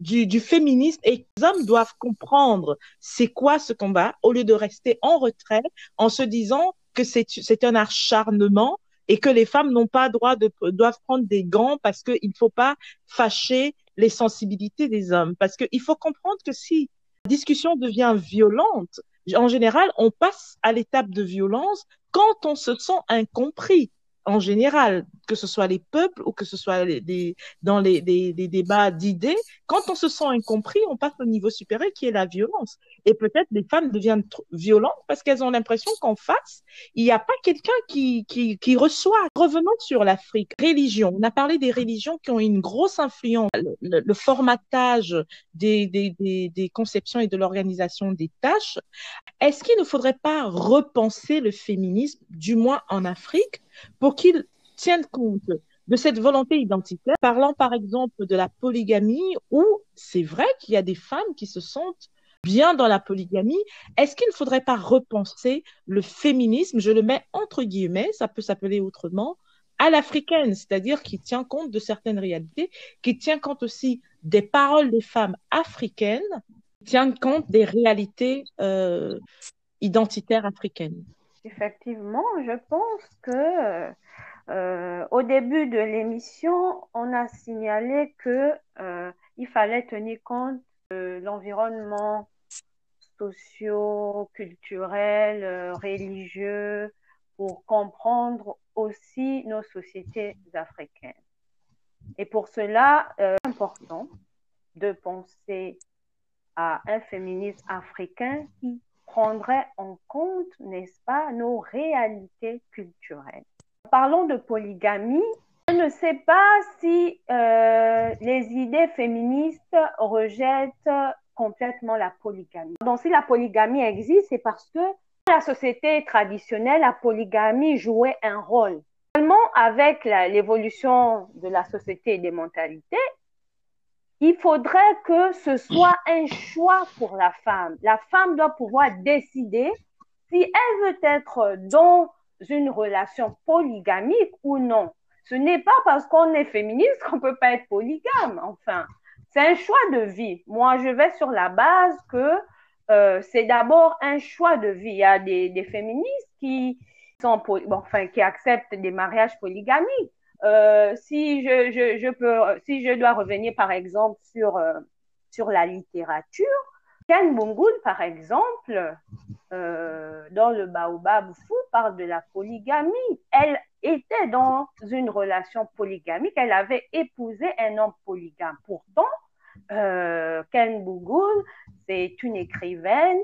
du, du, féminisme et les hommes doivent comprendre c'est quoi ce combat au lieu de rester en retrait en se disant que c'est un acharnement et que les femmes n'ont pas droit de doivent prendre des gants parce qu'il ne faut pas fâcher les sensibilités des hommes parce qu'il faut comprendre que si la discussion devient violente en général on passe à l'étape de violence quand on se sent incompris en général, que ce soit les peuples ou que ce soit les, dans les, débats d'idées, quand on se sent incompris, on passe au niveau supérieur qui est la violence. Et peut-être les femmes deviennent violentes parce qu'elles ont l'impression qu'en face, il n'y a pas quelqu'un qui, qui, reçoit. Revenons sur l'Afrique. Religion. On a parlé des religions qui ont une grosse influence. Le, formatage des, des, conceptions et de l'organisation des tâches. Est-ce qu'il ne faudrait pas repenser le féminisme, du moins en Afrique, pour qu'ils tiennent compte de cette volonté identitaire, parlant par exemple de la polygamie, où c'est vrai qu'il y a des femmes qui se sentent bien dans la polygamie, est-ce qu'il ne faudrait pas repenser le féminisme, je le mets entre guillemets, ça peut s'appeler autrement, à l'africaine, c'est-à-dire qui tient compte de certaines réalités, qui tient compte aussi des paroles des femmes africaines tiennent compte des réalités euh, identitaires africaines? Effectivement, je pense que euh, au début de l'émission, on a signalé que euh, il fallait tenir compte l'environnement socio-culturel, euh, religieux, pour comprendre aussi nos sociétés africaines. Et pour cela, c'est important de penser à un féminisme africain qui prendrait en compte, n'est-ce pas, nos réalités culturelles. Parlons de polygamie. Je ne sais pas si euh, les idées féministes rejettent complètement la polygamie. Donc, si la polygamie existe, c'est parce que dans la société traditionnelle, la polygamie jouait un rôle. Seulement, avec l'évolution de la société et des mentalités, il faudrait que ce soit un choix pour la femme. La femme doit pouvoir décider si elle veut être dans une relation polygamique ou non. Ce n'est pas parce qu'on est féministe qu'on peut pas être polygame. Enfin, c'est un choix de vie. Moi, je vais sur la base que euh, c'est d'abord un choix de vie. Il y a des, féministes qui sont, qui acceptent des mariages polygamiques. Euh, si je, je, peux, si je dois revenir par exemple sur euh, la littérature, Ken Bungun, par exemple, dans le Baobab Fou, parle de la polygamie. Elle était dans une relation polygamique, elle avait épousé un homme polygame. Pourtant, euh, Ken Bungun, c'est une écrivaine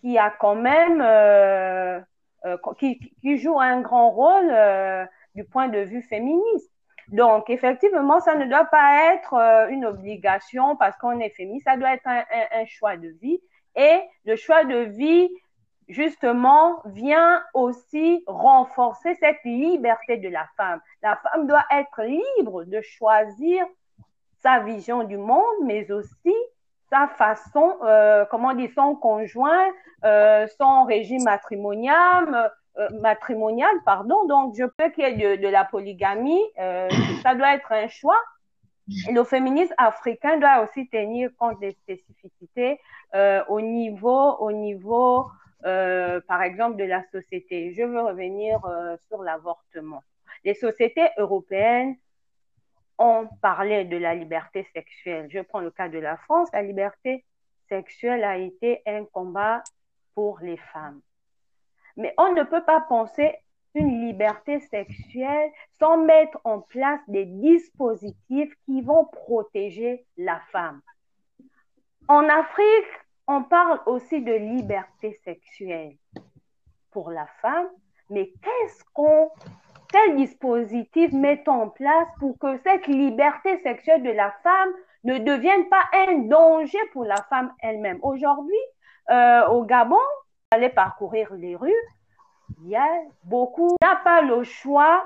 qui a quand même, euh, euh qui, qui, joue un grand rôle euh, du point de vue féministe. Donc, effectivement, ça ne doit pas être euh, une obligation parce qu'on est féministe, ça doit être un, un, un, choix de vie. Et le choix de vie, justement, vient aussi renforcer cette liberté de la femme. La femme doit être libre de choisir sa vision du monde, mais aussi sa façon, euh, comment dire, son conjoint, euh, son régime matrimonial, euh, matrimoniale, pardon. Donc, je peux qu'il y ait de, la polygamie. Euh, ça doit être un choix. Le féminisme africain doit aussi tenir compte des spécificités euh, au niveau, au niveau, euh, par exemple, de la société. Je veux revenir euh, sur l'avortement. Les sociétés européennes ont parlé de la liberté sexuelle. Je prends le cas de la France. La liberté sexuelle a été un combat pour les femmes. Mais on ne peut pas penser une liberté sexuelle sans mettre en place des dispositifs qui vont protéger la femme. En Afrique, on parle aussi de liberté sexuelle pour la femme, mais qu'est-ce qu'on, quel dispositif mettons en place pour que cette liberté sexuelle de la femme ne devienne pas un danger pour la femme elle-même? Aujourd'hui, euh, au Gabon, aller parcourir les rues, il y a beaucoup n'a pas le choix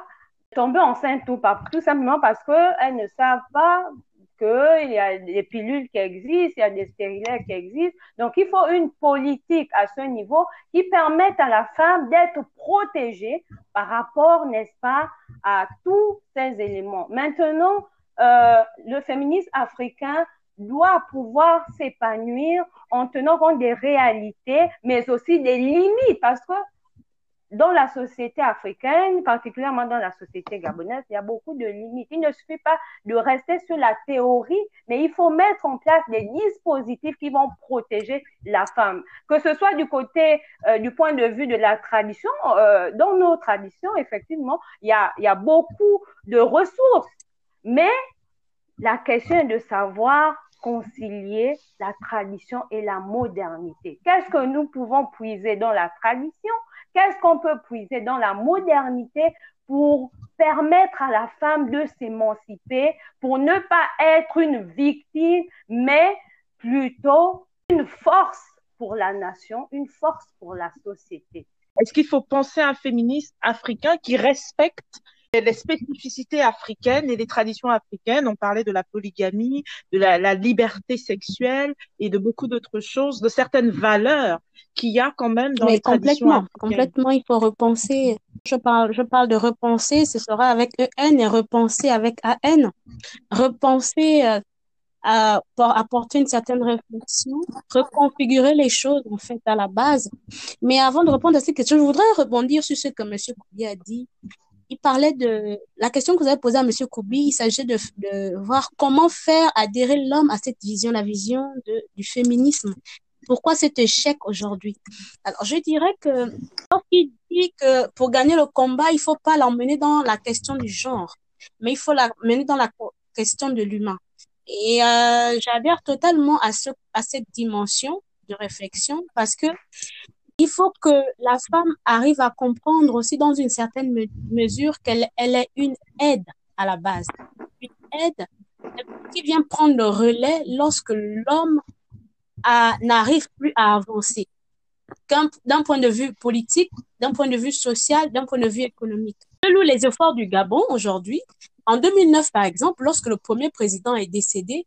de tomber enceinte ou pas, tout simplement parce qu'elles ne savent pas qu'il y a des pilules qui existent, il y a des stériles qui existent. Donc, il faut une politique à ce niveau qui permette à la femme d'être protégée par rapport, n'est-ce pas, à tous ces éléments. Maintenant, euh, le féminisme africain doit pouvoir s'épanouir en tenant compte des réalités, mais aussi des limites, parce que dans la société africaine, particulièrement dans la société gabonaise, il y a beaucoup de limites. Il ne suffit pas de rester sur la théorie, mais il faut mettre en place des dispositifs qui vont protéger la femme. Que ce soit du côté, euh, du point de vue de la tradition, euh, dans nos traditions, effectivement, il y a, il y a beaucoup de ressources, mais la question est de savoir concilier la tradition et la modernité. Qu'est-ce que nous pouvons puiser dans la tradition? Qu'est-ce qu'on peut puiser dans la modernité pour permettre à la femme de s'émanciper, pour ne pas être une victime, mais plutôt une force pour la nation, une force pour la société? Est-ce qu'il faut penser à un féministe africain qui respecte les spécificités africaines et les traditions africaines. On parlait de la polygamie, de la, la liberté sexuelle et de beaucoup d'autres choses, de certaines valeurs qu'il y a quand même dans Mais les traditions complètement, complètement, il faut repenser. Je parle, je parle de repenser, ce sera avec EN et repenser avec AN. Repenser euh, à, apporter une certaine réflexion, reconfigurer les choses en fait à la base. Mais avant de répondre à cette question, je voudrais rebondir sur ce que M. Koubi a dit. Il parlait de la question que vous avez posée à M. Koubi, il s'agit de, de, voir comment faire adhérer l'homme à cette vision, la vision de, du féminisme. Pourquoi cet échec aujourd'hui? Alors, je dirais que il dit que pour gagner le combat, il faut pas l'emmener dans la question du genre, mais il faut l'emmener dans la question de l'humain. Et euh, j'adhère totalement à, ce, à cette dimension de réflexion parce que il faut que la femme arrive à comprendre aussi dans une certaine mesure qu'elle elle est une aide à la base. Une aide qui vient prendre le relais lorsque l'homme n'arrive plus à avancer. D'un point de vue politique, d'un point de vue social, d'un point de vue économique. Selon les efforts du Gabon aujourd'hui, en 2009, par exemple, lorsque le premier président est décédé,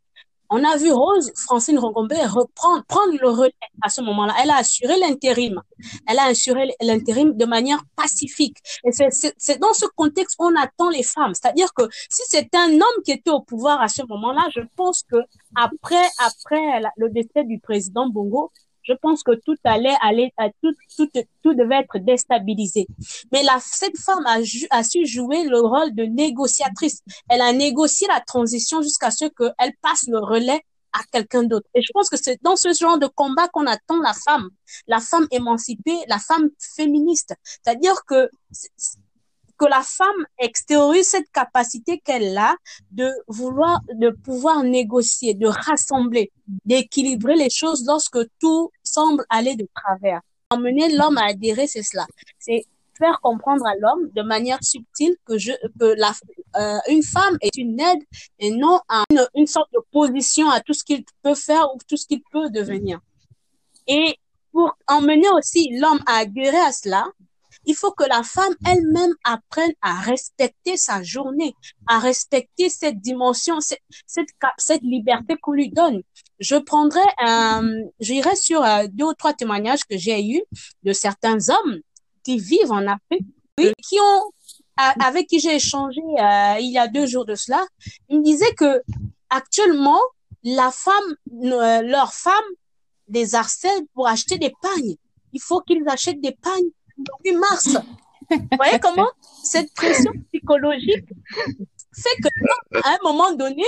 on a vu Rose Francine Rongombe reprendre, prendre le relais à ce moment-là. Elle a assuré l'intérim. Elle a assuré l'intérim de manière pacifique. Et c'est dans ce contexte qu'on attend les femmes. C'est-à-dire que si c'est un homme qui était au pouvoir à ce moment-là, je pense que après, après le décès du président Bongo, je pense que tout allait aller, euh, tout, tout, tout devait être déstabilisé. Mais la, cette femme a, a su jouer le rôle de négociatrice. Elle a négocié la transition jusqu'à ce qu'elle passe le relais à quelqu'un d'autre. Et je pense que c'est dans ce genre de combat qu'on attend la femme, la femme émancipée, la femme féministe. C'est-à-dire que que la femme extériorise cette capacité qu'elle a de vouloir, de pouvoir négocier, de rassembler, d'équilibrer les choses lorsque tout semble aller de travers. Emmener l'homme à adhérer, c'est cela. C'est faire comprendre à l'homme de manière subtile que je que la euh, une femme est une aide et non une, une sorte de position à tout ce qu'il peut faire ou tout ce qu'il peut devenir. Et pour emmener aussi l'homme à adhérer à cela, il faut que la femme elle-même apprenne à respecter sa journée, à respecter cette dimension, cette, cette, liberté qu'on lui donne. Je prendrai, euh, j'irai sur euh, deux ou trois témoignages que j'ai eus de certains hommes qui vivent en Afrique, qui ont, avec qui j'ai échangé euh, il y a deux jours de cela. Ils me disaient que actuellement, la femme, euh, leur femme les harcèle pour acheter des pagnes. Il faut qu'ils achètent des pagnes 8 mars. Vous voyez comment cette pression psychologique fait que à un moment donné,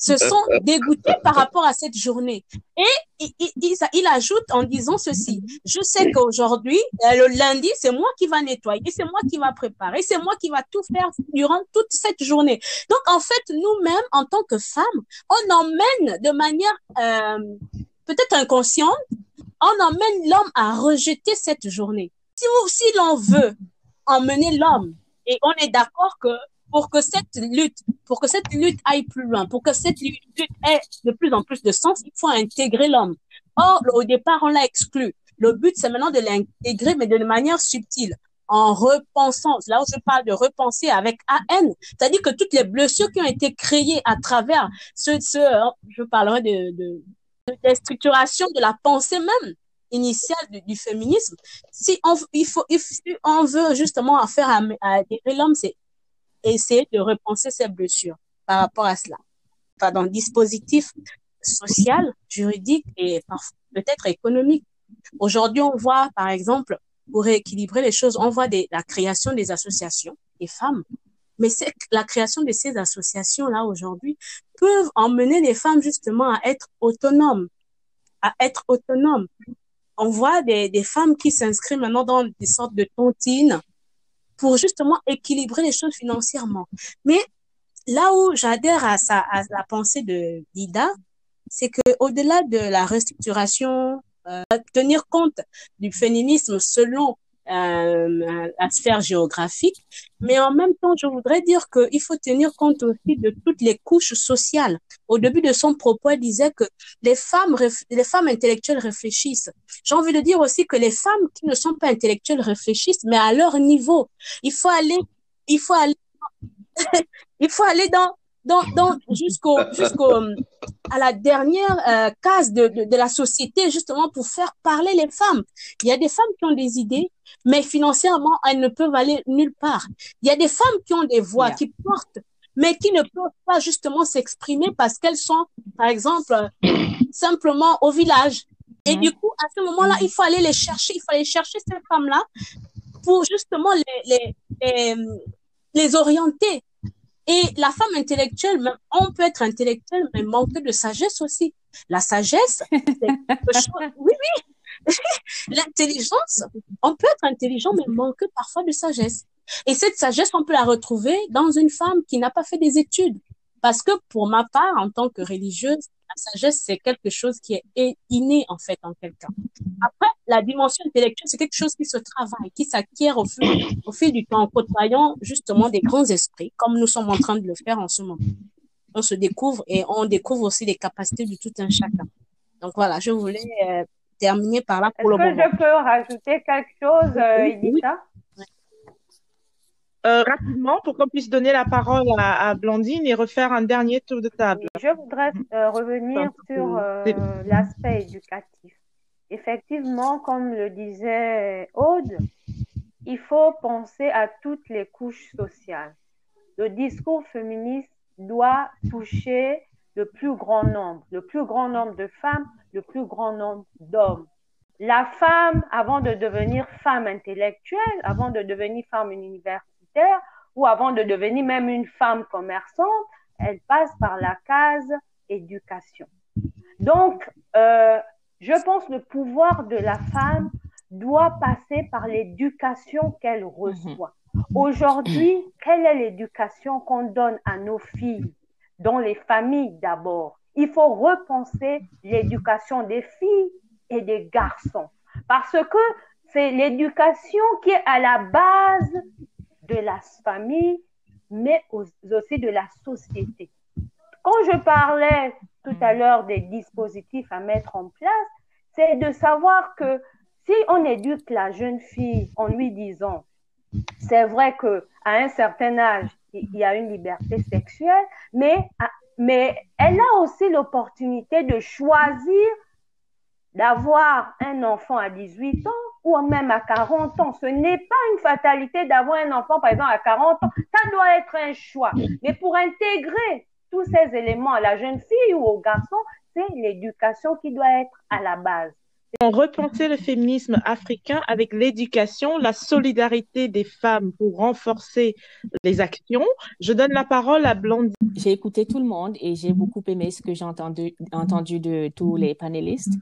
se sont dégoûtés par rapport à cette journée. Et il, il, ajoute en disant ceci, je sais qu'aujourd'hui, euh, le lundi, c'est moi qui va nettoyer, c'est moi qui va préparer, c'est moi qui va tout faire durant toute cette journée. Donc, en fait, nous-mêmes, en tant que femmes, on emmène de manière euh, peut-être inconsciente, on emmène l'homme à rejeter cette journée si, si l'on veut emmener l'homme, et on est d'accord que pour que cette lutte, pour que cette lutte aille plus loin, pour que cette lutte ait de plus en plus de sens, il faut intégrer l'homme. Or, au départ, on l'a exclu. Le but, c'est maintenant de l'intégrer, mais de manière subtile, en repensant. Là où je parle de repenser avec AN, c'est-à-dire que toutes les blessures qui ont été créées à travers ce, ce je parlerai de, de, de, structuration de la pensée même, initiale du, féminisme, si on, il faut, on veut justement en faire adhérer l'homme, c'est essayer de repenser ses blessures par rapport à cela. Pardon, dispositif social, juridique et peut-être économique. Aujourd'hui, on voit, par exemple, pour rééquilibrer les choses, on voit des, la création des associations des femmes. Mais c'est la création de ces associations-là aujourd'hui peuvent emmener les femmes justement à être autonomes, à être autonomes, on voit des, des femmes qui s'inscrivent maintenant dans des sortes de tontines pour justement équilibrer les choses financièrement. Mais là où j'adhère à, ça, à la pensée de Dida, c'est que au-delà de la restructuration, euh, tenir compte du féminisme selon euh, la sphère géographique. Mais en même temps, je voudrais dire qu'il faut tenir compte aussi de toutes les couches sociales. Au début de son propos, elle disait que les femmes, les femmes intellectuelles réfléchissent. J'ai envie de dire aussi que les femmes qui ne sont pas intellectuelles réfléchissent, mais à leur niveau. Il faut aller, il faut aller, il faut aller dans dans, dans jusqu'au jusqu'au à la dernière euh, case de, de, de, la société justement pour faire parler les femmes. Il y a des femmes qui ont des idées, mais financièrement elles ne peuvent aller nulle part. Il y a des femmes qui ont des voix, qui portent, mais qui ne peuvent pas justement s'exprimer parce qu'elles sont, par exemple, simplement au village. Et du coup, à ce moment-là, il faut aller les chercher, il faut aller chercher ces femmes-là pour justement les, les, les, orienter. Et la femme intellectuelle, on peut être intellectuelle, mais manquer de sagesse aussi. La sagesse, c'est quelque chose. Oui, oui. L'intelligence, on peut être intelligent, mais manquer parfois de sagesse. Et cette sagesse, on peut la retrouver dans une femme qui n'a pas fait des études. Parce que pour ma part, en tant que religieuse, la sagesse, c'est quelque chose qui est inné, en fait, en quelqu'un. Après, la dimension intellectuelle, c'est quelque chose qui se travaille, qui s'acquiert au fil, au fil du temps, en côtoyant justement des grands esprits, comme nous sommes en train de le faire en ce moment. On se découvre et on découvre aussi les capacités de tout un chacun. Donc voilà, je voulais euh, terminer par là pour le moment. Est-ce que je peux rajouter quelque chose, euh, euh, rapidement pour qu'on puisse donner la parole à, Blandine et refaire un dernier tour de table. Je voudrais euh, revenir sur euh, l'aspect éducatif. Effectivement, comme le disait Aude, il faut penser à toutes les couches sociales. Le discours féministe doit toucher le plus grand nombre, le plus grand nombre de femmes, le plus grand nombre d'hommes. La femme, avant de devenir femme intellectuelle, avant de devenir femme universitaire, ou avant de devenir même une femme commerçante, elle passe par la case éducation. Donc, euh, je pense que le pouvoir de la femme doit passer par l'éducation qu'elle reçoit. Aujourd'hui, quelle est l'éducation qu'on donne à nos filles, dans les familles d'abord? Il faut repenser l'éducation des filles et des garçons, parce que c'est l'éducation qui est à la base de la famille, mais aussi de la société. Quand je parlais tout à l'heure des dispositifs à mettre en place, c'est de savoir que si on éduque la jeune fille en lui disant, c'est vrai que à un certain âge, il y a une liberté sexuelle, mais, mais elle a aussi l'opportunité de choisir d'avoir un enfant à 18 ans ou même à 40 ans. Ce n'est pas une fatalité d'avoir un enfant, par exemple, à 40 ans. Ça doit être un choix. Mais pour intégrer tous ces éléments à la jeune fille ou au garçon, c'est l'éducation qui doit être à la base. On repensait le féminisme africain avec l'éducation, la solidarité des femmes pour renforcer les actions. Je donne la parole à Blondie. J'ai écouté tout le monde et j'ai beaucoup aimé ce que j'ai entendu, entendu de tous les panélistes.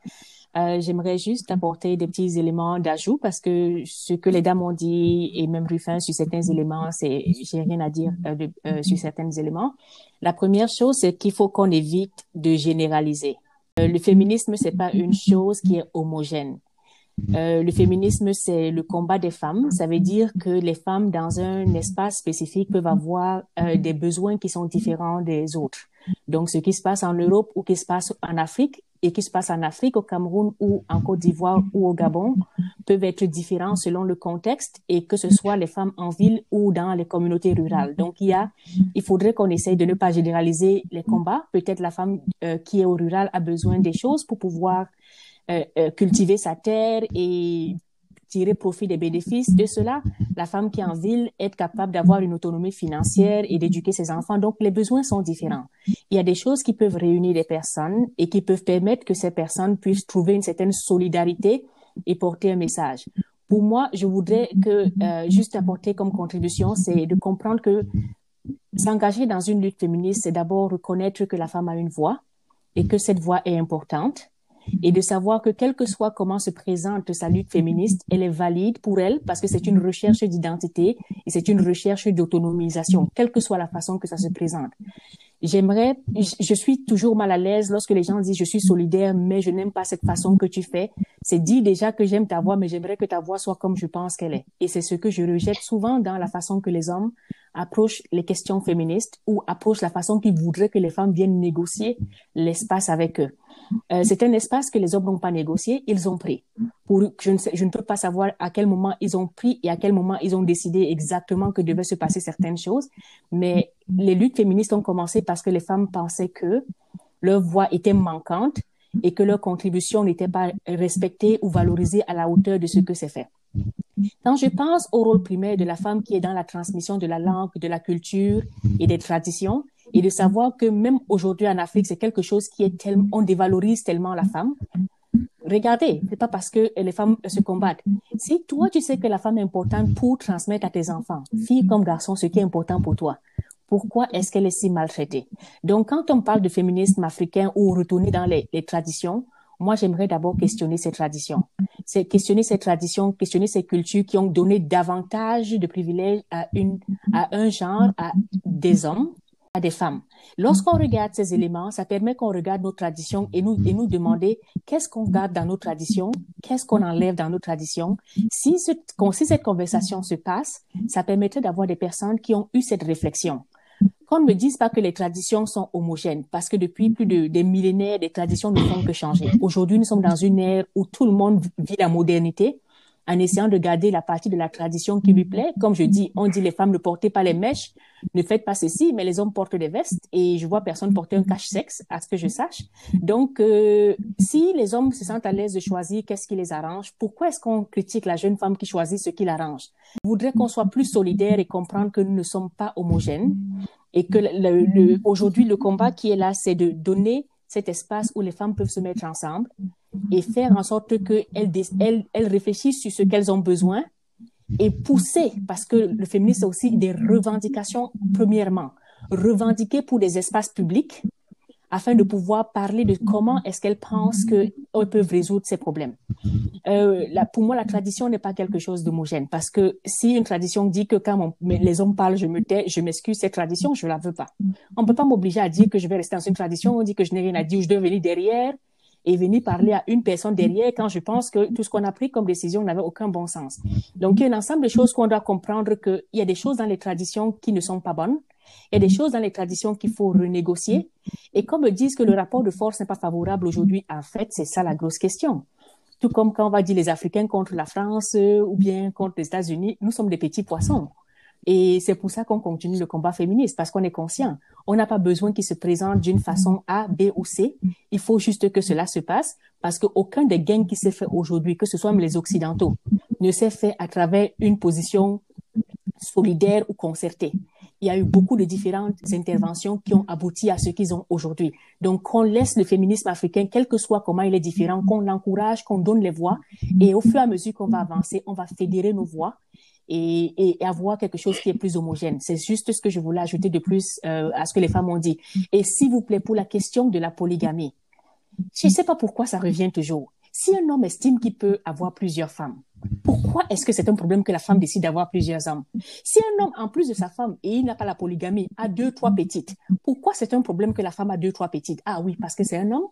Euh, j'aimerais juste apporter des petits éléments d'ajout parce que ce que les dames ont dit et même Ruffin sur certains éléments, c'est j'ai rien à dire euh, euh, sur certains éléments. La première chose, c'est qu'il faut qu'on évite de généraliser. Le féminisme, c'est pas une chose qui est homogène. le féminisme, c'est le combat des femmes. Ça veut dire que les femmes, dans un espace spécifique, peuvent avoir des besoins qui sont différents des autres. Donc, ce qui se passe en Europe ou qui se passe en Afrique et qui se passe en Afrique, au Cameroun ou en Côte d'Ivoire ou au Gabon peuvent être différents selon le contexte et que ce soit les femmes en ville ou dans les communautés rurales. Donc, il y a, il faudrait qu'on essaye de ne pas généraliser les combats. Peut-être la femme euh, qui est au rural a besoin des choses pour pouvoir euh, euh, cultiver sa terre et tirer profit des bénéfices de cela. La femme qui est en ville est capable d'avoir une autonomie financière et d'éduquer ses enfants. Donc, les besoins sont différents. Il y a des choses qui peuvent réunir des personnes et qui peuvent permettre que ces personnes puissent trouver une certaine solidarité et porter un message. Pour moi, je voudrais que euh, juste apporter comme contribution, c'est de comprendre que s'engager dans une lutte féministe, c'est d'abord reconnaître que la femme a une voix et que cette voix est importante et de savoir que quel que soit comment se présente sa lutte féministe, elle est valide pour elle parce que c'est une recherche d'identité et c'est une recherche d'autonomisation, quelle que soit la façon que ça se présente. J'aimerais, je suis toujours mal à l'aise lorsque les gens disent je suis solidaire, mais je n'aime pas cette façon que tu fais. C'est dit déjà que j'aime ta voix, mais j'aimerais que ta voix soit comme je pense qu'elle est. Et c'est ce que je rejette souvent dans la façon que les hommes approchent les questions féministes ou approchent la façon qu'ils voudraient que les femmes viennent négocier l'espace avec eux. Euh, c'est un espace que les hommes n'ont pas négocié, ils ont pris. Pour, je, ne je ne peux pas savoir à quel moment ils ont pris et à quel moment ils ont décidé exactement que devaient se passer certaines choses, mais les luttes féministes ont commencé parce que les femmes pensaient que leur voix était manquante et que leur contribution n'était pas respectée ou valorisée à la hauteur de ce que c'est fait. Quand je pense au rôle primaire de la femme qui est dans la transmission de la langue, de la culture et des traditions, et de savoir que même aujourd'hui en Afrique, c'est quelque chose qui est tellement, on dévalorise tellement la femme. Regardez, c'est pas parce que les femmes se combattent. Si toi, tu sais que la femme est importante pour transmettre à tes enfants, filles comme garçons, ce qui est important pour toi, pourquoi est-ce qu'elle est si maltraitée? Donc, quand on parle de féminisme africain ou retourner dans les, les traditions, moi, j'aimerais d'abord questionner ces traditions. C'est questionner ces traditions, questionner ces cultures qui ont donné davantage de privilèges à une, à un genre, à des hommes, à des femmes. Lorsqu'on regarde ces éléments, ça permet qu'on regarde nos traditions et nous, et nous demander qu'est-ce qu'on garde dans nos traditions, qu'est-ce qu'on enlève dans nos traditions. Si, si cette conversation se passe, ça permettrait d'avoir des personnes qui ont eu cette réflexion qu'on ne me dise pas que les traditions sont homogènes, parce que depuis plus de des millénaires, des traditions ne font que changer. Aujourd'hui, nous sommes dans une ère où tout le monde vit la modernité en essayant de garder la partie de la tradition qui lui plaît. Comme je dis, on dit les femmes ne portez pas les mèches, ne faites pas ceci, mais les hommes portent des vestes et je vois personne porter un cache-sexe, à ce que je sache. Donc, euh, si les hommes se sentent à l'aise de choisir qu'est-ce qui les arrange, pourquoi est-ce qu'on critique la jeune femme qui choisit ce qui l'arrange? Je voudrais qu'on soit plus solidaire et comprendre que nous ne sommes pas homogènes et que le, le, aujourd'hui, le combat qui est là, c'est de donner cet espace où les femmes peuvent se mettre ensemble et faire en sorte qu'elles elles, elles réfléchissent sur ce qu'elles ont besoin et pousser, parce que le féminisme, c'est aussi des revendications, premièrement. Revendiquer pour des espaces publics, afin de pouvoir parler de comment est-ce qu'elles pensent qu'elles peuvent résoudre ces problèmes. Euh, là, pour moi, la tradition n'est pas quelque chose d'homogène parce que si une tradition dit que quand les hommes parlent, je me tais, je m'excuse, cette tradition, je la veux pas. On peut pas m'obliger à dire que je vais rester dans une tradition, on dit que je n'ai rien à dire, je dois venir derrière et venir parler à une personne derrière quand je pense que tout ce qu'on a pris comme décision n'avait aucun bon sens. Donc, il y a un ensemble de choses qu'on doit comprendre qu'il y a des choses dans les traditions qui ne sont pas bonnes il y a des choses dans les traditions qu'il faut renégocier. Et comme me disent que le rapport de force n'est pas favorable aujourd'hui, en fait, c'est ça la grosse question. Tout comme quand on va dire les Africains contre la France euh, ou bien contre les États-Unis, nous sommes des petits poissons. Et c'est pour ça qu'on continue le combat féministe, parce qu'on est conscient. On n'a pas besoin qu'il se présente d'une façon A, B ou C. Il faut juste que cela se passe, parce qu'aucun des gains qui s'est fait aujourd'hui, que ce soit les Occidentaux, ne s'est fait à travers une position solidaire ou concertée il y a eu beaucoup de différentes interventions qui ont abouti à ce qu'ils ont aujourd'hui. Donc, qu'on laisse le féminisme africain, quel que soit comment il est différent, qu'on l'encourage, qu'on donne les voix, et au fur et à mesure qu'on va avancer, on va fédérer nos voix et, avoir quelque chose qui est plus homogène. C'est juste ce que je voulais ajouter de plus euh, à ce que les femmes ont dit. Et s'il vous plaît, pour la question de la polygamie, je ne sais pas pourquoi ça revient toujours. Si un homme estime qu'il peut avoir plusieurs femmes, pourquoi est-ce que c'est un problème que la femme décide d'avoir plusieurs hommes? Si un homme, en plus de sa femme, et il n'a pas la polygamie, a deux, trois petites, pourquoi c'est un problème que la femme a deux, trois petites? Ah oui, parce que c'est un homme?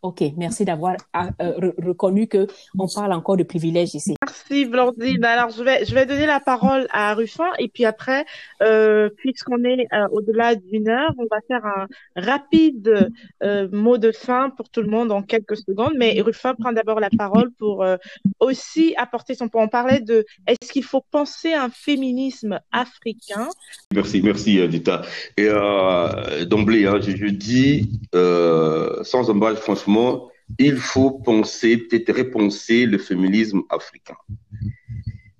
Ok, merci d'avoir ah, euh, reconnu que on parle encore de privilèges ici. Merci Blandine. Alors je vais je vais donner la parole à Ruffin et puis après, euh, puisqu'on est euh, au-delà d'une heure, on va faire un rapide mot de fin pour tout le monde en quelques secondes. Mais Ruffin prend d'abord la parole pour aussi apporter On parlait de est-ce qu'il faut penser un féminisme africain? Merci, merci Dita. Et d'emblée, hein, je, dis sans embâche franchement, il faut penser, peut-être repenser le féminisme africain.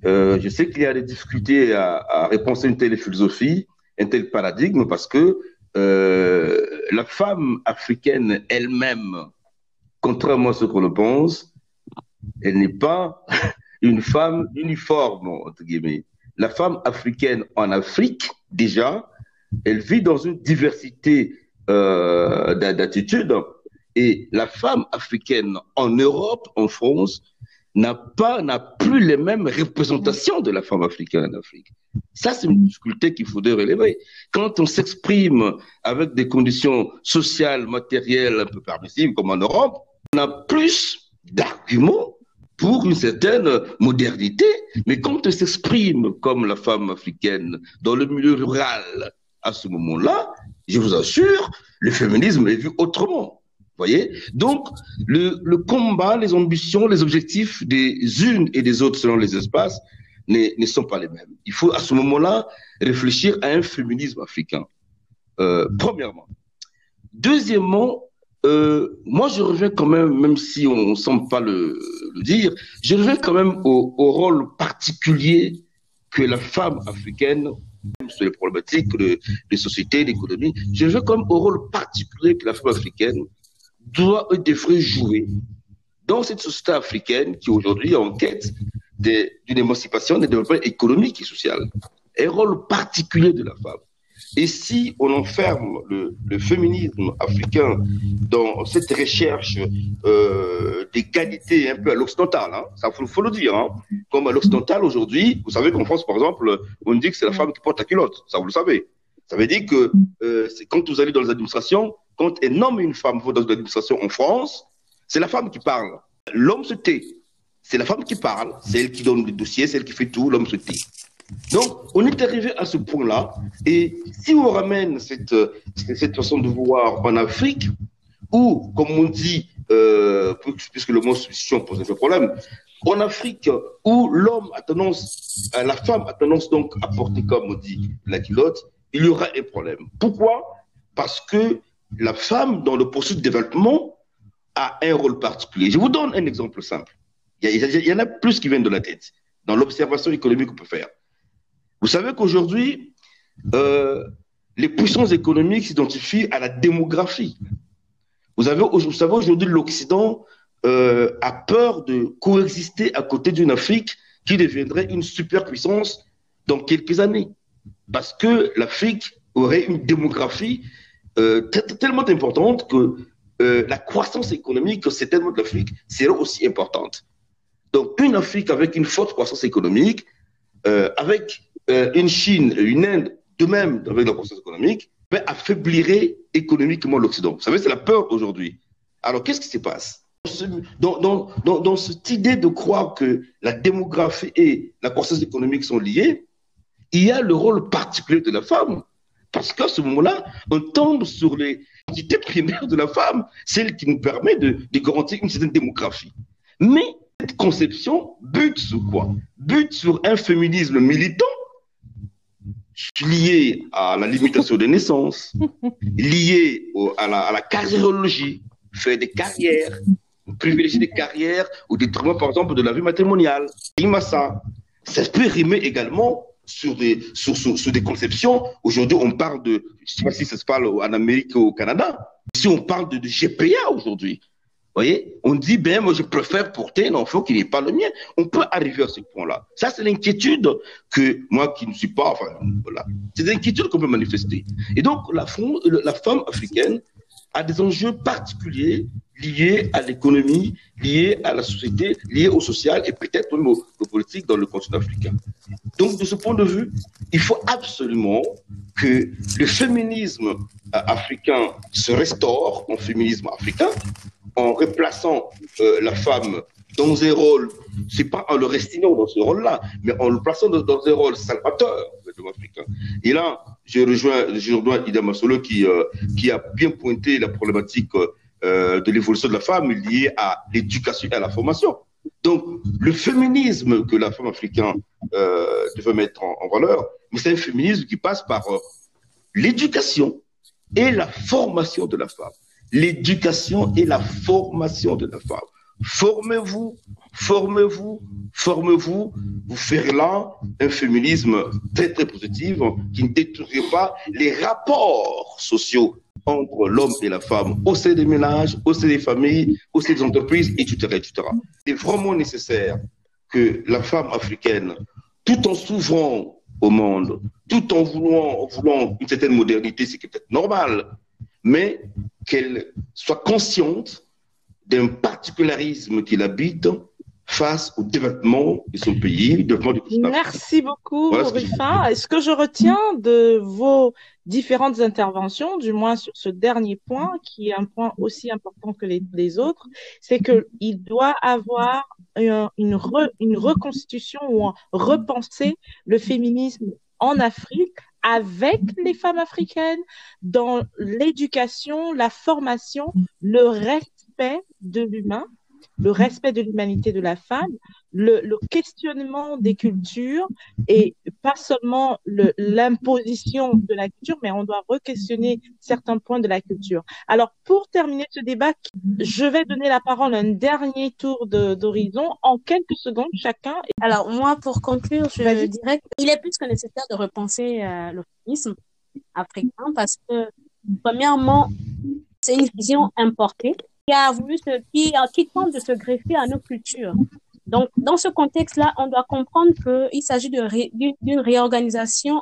Euh, je sais qu'il y a des difficultés à, à une telle philosophie, un tel paradigme, parce que euh, la femme africaine elle-même, contrairement à ce qu'on le pense, elle n'est pas une femme uniforme, entre guillemets. La femme africaine en Afrique, déjà, elle vit dans une diversité euh, d'attitudes et la femme africaine en Europe, en France, n'a pas, n'a plus les mêmes représentations de la femme africaine en Afrique. Ça, c'est une difficulté qu'il faudrait relever. Quand on s'exprime avec des conditions sociales, matérielles un peu permissibles, comme en Europe, on a plus d'arguments pour une certaine modernité. Mais quand on s'exprime comme la femme africaine dans le milieu rural, à ce moment-là, je vous assure, le féminisme est vu autrement voyez? Donc, le, combat, les ambitions, les objectifs des unes et des autres selon les espaces ne, ne sont pas les mêmes. Il faut à ce moment-là réfléchir à un féminisme africain, euh, premièrement. Deuxièmement, euh, moi, je reviens quand même, même si on ne semble pas le, dire, je reviens quand même au, rôle particulier que la femme africaine, sur les problématiques de, de société, d'économie, je reviens quand même au rôle particulier que la femme africaine doit et devrait jouer dans cette société africaine qui aujourd'hui est en quête d'une émancipation, d'un développement économique et social. Un rôle particulier de la femme. Et si on enferme le, le féminisme africain dans cette recherche euh, d'égalité un peu à l'occidental, hein, ça faut, le dire, hein, comme à l'occidental aujourd'hui, vous savez qu'en France, par exemple, on dit que c'est la femme qui porte la culotte, ça vous le savez. Ça veut dire que euh, quand vous allez dans les administrations, quand un homme et une femme vont dans une administration en France, c'est la femme qui parle. L'homme se tait. C'est la femme qui parle, c'est elle qui donne les dossiers, c'est elle qui fait tout, l'homme se tait. Donc, on est arrivé à ce point-là. Et si on ramène cette, cette façon de voir en Afrique, où, comme on dit, euh, puisque le mot substitution pose un peu problème, en Afrique, où l'homme a tendance, la femme a tendance donc à porter, comme on dit, la culotte, il y aura un problème. Pourquoi? Parce que la femme, dans le processus de développement, a un rôle particulier. Je vous donne un exemple simple. Il y en a plus qui viennent de la tête, dans l'observation économique qu'on peut faire. Vous savez qu'aujourd'hui, euh, les puissances économiques s'identifient à la démographie. Vous, avez, vous savez, aujourd'hui, l'Occident euh, a peur de coexister à côté d'une Afrique qui deviendrait une superpuissance dans quelques années. Parce que l'Afrique aurait une démographie euh, tellement importante que la croissance économique tellement de l'Afrique serait aussi importante. Donc, une Afrique avec une forte croissance économique, euh, avec euh, une Chine, une Inde, de même avec la croissance économique, ben, affaiblirait économiquement l'Occident. Vous savez, c'est la peur aujourd'hui. Alors, qu'est-ce qui se passe? Dans, cette idée de croire que la démographie et la croissance économique sont liées, il y a le rôle particulier de la femme. Parce qu'à ce moment-là, on tombe sur les identités primaires de la femme, celle qui nous permet de, de garantir une certaine démographie. Mais conception bute sur quoi? Bute sur un féminisme militant lié à la limitation des naissances, lié à, la, à, carriérologie, faire des carrières, privilégier des carrières au détriment, par exemple, de la vie matrimoniale. ça. Ça peut rimer également sur des, sur, des conceptions. Aujourd'hui, on parle de, je ne sais pas si ça se parle en Amérique ou au Canada, si on parle de GPA aujourd'hui, voyez, on dit, ben, moi, je préfère porter un enfant qui n'est pas le mien. On peut arriver à ce point-là. Ça, c'est l'inquiétude que moi, qui ne suis pas, voilà. C'est l'inquiétude qu'on peut manifester. Et donc, la, femme africaine a des enjeux particuliers liés à l'économie, liés à la société, liés au social et peut-être même au, au politique dans le continent africain. Donc, de ce point de vue, il faut absolument que le féminisme africain se restaure en féminisme africain en replaçant euh, la femme dans un rôle, c'est pas en le restreignant dans ce rôle-là, mais en le plaçant dans, un rôle salvateur africain. Et là, je rejoins, je rejoins Ida Masolo qui, euh, qui a bien pointé la problématique euh, de l'évolution de la femme liée à l'éducation et à la formation. Donc, le féminisme que la femme africaine devait mettre en, en valeur, c'est un féminisme qui passe par l'éducation et la formation de la femme l'éducation et la formation de la femme. Formez-vous, formez-vous, formez-vous. Vous ferez là un féminisme très très positif qui ne détruira pas les rapports sociaux entre l'homme et la femme au sein des ménages, au sein des familles, au sein des entreprises, etc. etc. C'est vraiment nécessaire que la femme africaine, tout en s'ouvrant au monde, tout en voulant, en voulant une certaine modernité, c'est peut-être normal, mais qu'elle soit consciente d'un particularisme qui l'habite face au développement de son pays, développement du Merci beaucoup, voilà Rifa. Est-ce que je retiens de vos différentes interventions, du moins sur ce dernier point, qui est un point aussi important que les, les autres, c'est qu'il doit avoir une, une, re, une reconstitution ou repenser le féminisme en Afrique avec les femmes africaines dans l'éducation, la formation, le respect de l'humain, le respect de l'humanité de la femme, le, le, questionnement des cultures et pas seulement l'imposition de la culture, mais on doit re-questionner certains points de la culture. Alors, pour terminer ce débat, je vais donner la parole à un dernier tour d'horizon en quelques secondes chacun. Alors, moi, pour conclure, je dirais qu'il est plus que nécessaire de repenser euh, le féminisme africain parce que, premièrement, c'est une vision importée qui a voulu se, qui, qui tente de se greffer à nos cultures. Donc, dans ce contexte-là, on doit comprendre qu'il s'agit d'une réorganisation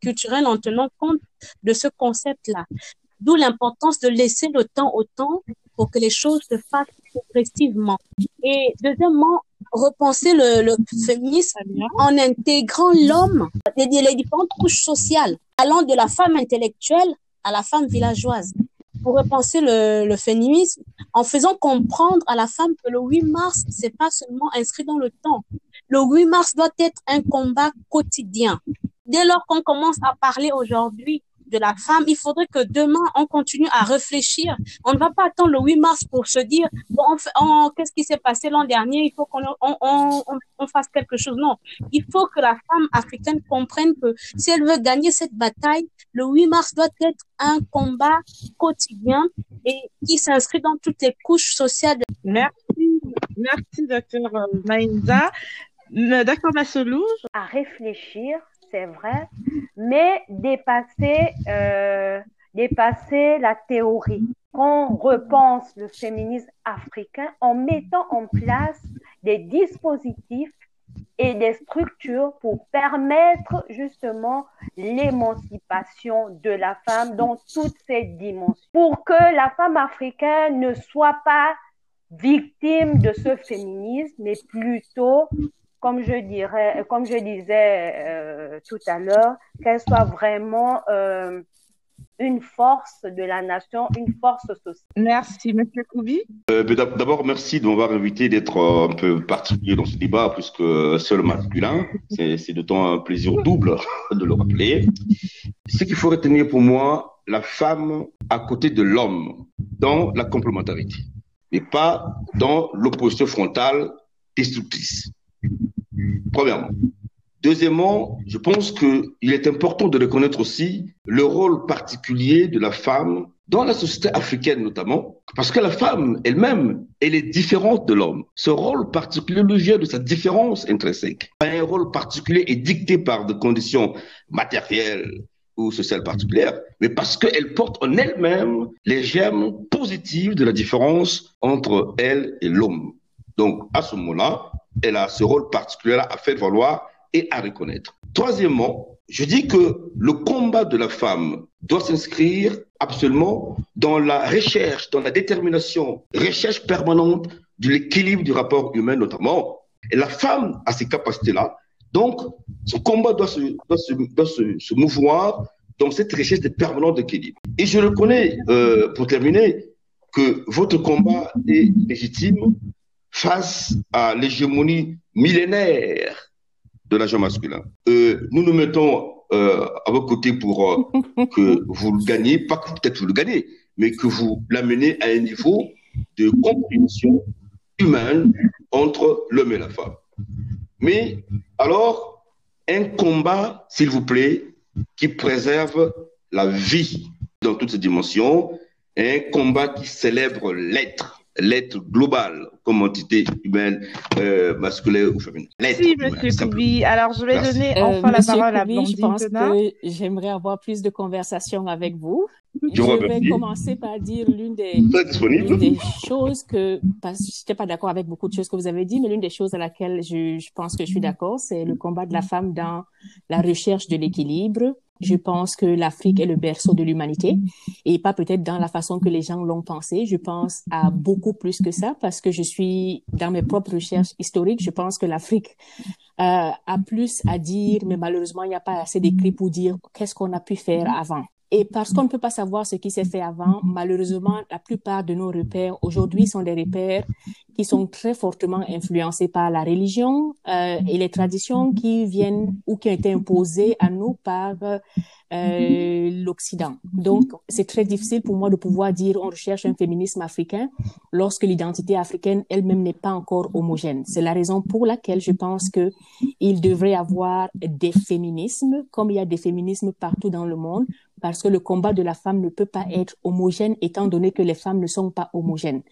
culturelle en tenant compte de ce concept-là. D'où l'importance de laisser le temps au temps pour que les choses se fassent progressivement. Et deuxièmement, repenser le, le féminisme en intégrant l'homme, les, les différentes couches sociales, allant de la femme intellectuelle à la femme villageoise pour repenser le, le, féminisme en faisant comprendre à la femme que le 8 mars, c'est pas seulement inscrit dans le temps. Le 8 mars doit être un combat quotidien. Dès lors qu'on commence à parler aujourd'hui de la femme, il faudrait que demain, on continue à réfléchir. On ne va pas attendre le 8 mars pour se dire, bon, on, qu'est-ce qui s'est passé l'an dernier, il faut qu'on on, on, on, fasse quelque chose. Non, il faut que la femme africaine comprenne que si elle veut gagner cette bataille, le 8 mars doit être un combat quotidien et qui s'inscrit dans toutes les couches sociales. Merci, merci, docteur Maïnza. Docteur Masselouge. À réfléchir c'est vrai, mais dépasser, euh, dépasser la théorie. On repense le féminisme africain en mettant en place des dispositifs et des structures pour permettre justement l'émancipation de la femme dans toutes ses dimensions, pour que la femme africaine ne soit pas victime de ce féminisme, mais plutôt comme je dirais, comme je disais euh, tout à l'heure, qu'elle soit vraiment euh, une force de la nation, une force sociale. Merci, Monsieur Koubi. Euh, D'abord, merci de m'avoir invité d'être un peu particulier dans ce débat, puisque seul masculin. C'est d'autant un plaisir double de le rappeler. Ce qu'il faut retenir pour moi, la femme à côté de l'homme dans la complémentarité, mais pas dans l'opposition frontale destructrice. Premièrement. Deuxièmement, je pense qu'il est important de reconnaître aussi le rôle particulier de la femme dans la société africaine notamment, parce que la femme elle-même, elle est différente de l'homme. Ce rôle particulier le vient de sa différence intrinsèque. Un rôle particulier est dicté par des conditions matérielles ou sociales particulières, mais parce qu'elle porte en elle-même les germes positifs de la différence entre elle et l'homme. Donc, à ce moment-là, elle a ce rôle particulier à faire valoir et à reconnaître. Troisièmement, je dis que le combat de la femme doit s'inscrire absolument dans la recherche, dans la détermination, recherche permanente de l'équilibre du rapport humain notamment. Et la femme a ces capacités-là. Donc, son combat doit se, mouvoir dans cette recherche permanente d'équilibre. Et je reconnais, euh, pour terminer, que votre combat est légitime face à l'hégémonie millénaire de l'agent masculin. Euh, nous nous mettons euh, à vos côtés pour euh, que vous le gagnez, pas que peut-être vous le gagnez, mais que vous l'amenez à un niveau de compréhension humaine entre l'homme et la femme. Mais alors, un combat, s'il vous plaît, qui préserve la vie dans toutes ses dimensions, un combat qui célèbre l'être l'être global comme entité humaine, euh, masculin ou féminin. Merci, Monsieur Koubi. Alors, je vais donner euh, enfin la parole à Blondine Je pense que j'aimerais avoir plus de conversation avec vous. Je, vais commencer par dire l'une des, des, choses que, parce que je n'étais pas d'accord avec beaucoup de choses que vous avez dit, mais l'une des choses à laquelle je, je pense que je suis d'accord, c'est le combat de la femme dans la recherche de l'équilibre, je pense que l'Afrique est le berceau de l'humanité et pas peut-être dans la façon que les gens l'ont pensé. Je pense à beaucoup plus que ça parce que je suis dans mes propres recherches historiques. Je pense que l'Afrique euh, a plus à dire, mais malheureusement, il n'y a pas assez d'écrits pour dire qu'est-ce qu'on a pu faire avant. Et parce qu'on ne peut pas savoir ce qui s'est fait avant, malheureusement, la plupart de nos repères aujourd'hui sont des repères qui sont très fortement influencés par la religion euh, et les traditions qui viennent ou qui ont été imposées à nous par euh, l'Occident. Donc, c'est très difficile pour moi de pouvoir dire on recherche un féminisme africain lorsque l'identité africaine elle-même n'est pas encore homogène. C'est la raison pour laquelle je pense que il devrait y avoir des féminismes, comme il y a des féminismes partout dans le monde, parce que le combat de la femme ne peut pas être homogène étant donné que les femmes ne sont pas homogènes.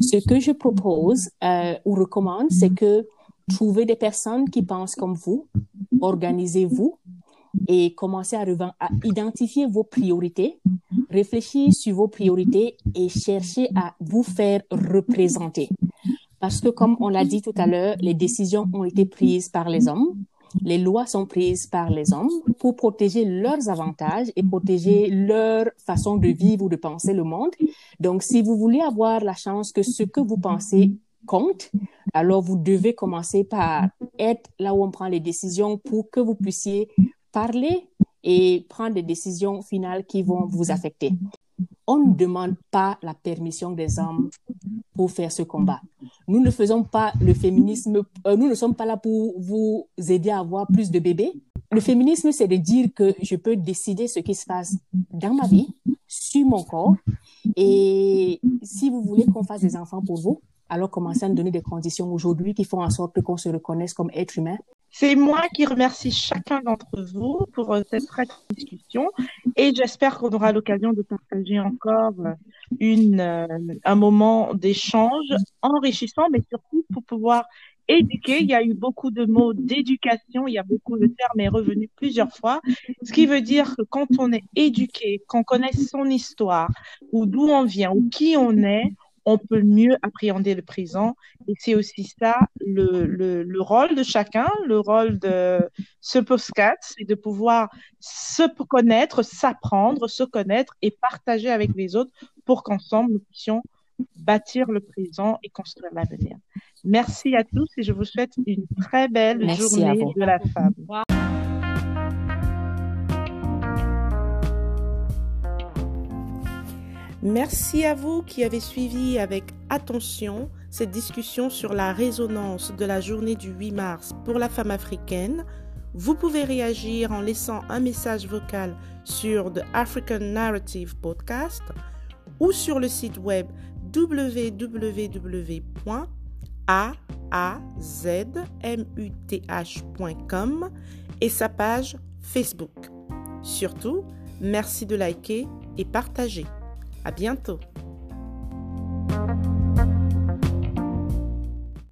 Ce que je propose euh, ou recommande, c'est que trouvez des personnes qui pensent comme vous, organisez-vous, et commencer à, à identifier vos priorités, réfléchir sur vos priorités et chercher à vous faire représenter. Parce que comme on l'a dit tout à l'heure, les décisions ont été prises par les hommes, les lois sont prises par les hommes pour protéger leurs avantages et protéger leur façon de vivre ou de penser le monde. Donc, si vous voulez avoir la chance que ce que vous pensez compte, alors vous devez commencer par être là où on prend les décisions pour que vous puissiez parler et prendre des décisions finales qui vont vous affecter. On ne demande pas la permission des hommes pour faire ce combat. Nous ne faisons pas le féminisme, euh, nous ne sommes pas là pour vous aider à avoir plus de bébés. Le féminisme, c'est de dire que je peux décider ce qui se passe dans ma vie, sur mon corps. Et si vous voulez qu'on fasse des enfants pour vous, alors commencez à nous donner des conditions aujourd'hui qui font en sorte qu'on se reconnaisse comme être humain c'est moi qui remercie chacun d'entre vous pour euh, cette très discussion et j'espère qu'on aura l'occasion de partager encore euh, une, euh, un moment d'échange enrichissant, mais surtout pour pouvoir éduquer. Il y a eu beaucoup de mots d'éducation, il y a beaucoup de termes est revenu plusieurs fois, ce qui veut dire que quand on est éduqué, qu'on connaît son histoire ou d'où on vient ou qui on est, on peut mieux appréhender le présent. Et c'est aussi ça le, le, rôle de chacun, le rôle de ce postcat, c'est de pouvoir se connaître, s'apprendre, se connaître et partager avec les autres pour qu'ensemble nous puissions bâtir le présent et construire l'avenir. Merci à tous et je vous souhaite une très belle journée de la femme. Merci à vous qui avez suivi avec attention cette discussion sur la résonance de la journée du 8 mars pour la femme africaine. Vous pouvez réagir en laissant un message vocal sur The African Narrative Podcast ou sur le site web www.aazmuth.com et sa page Facebook. Surtout, merci de liker et partager. À bientôt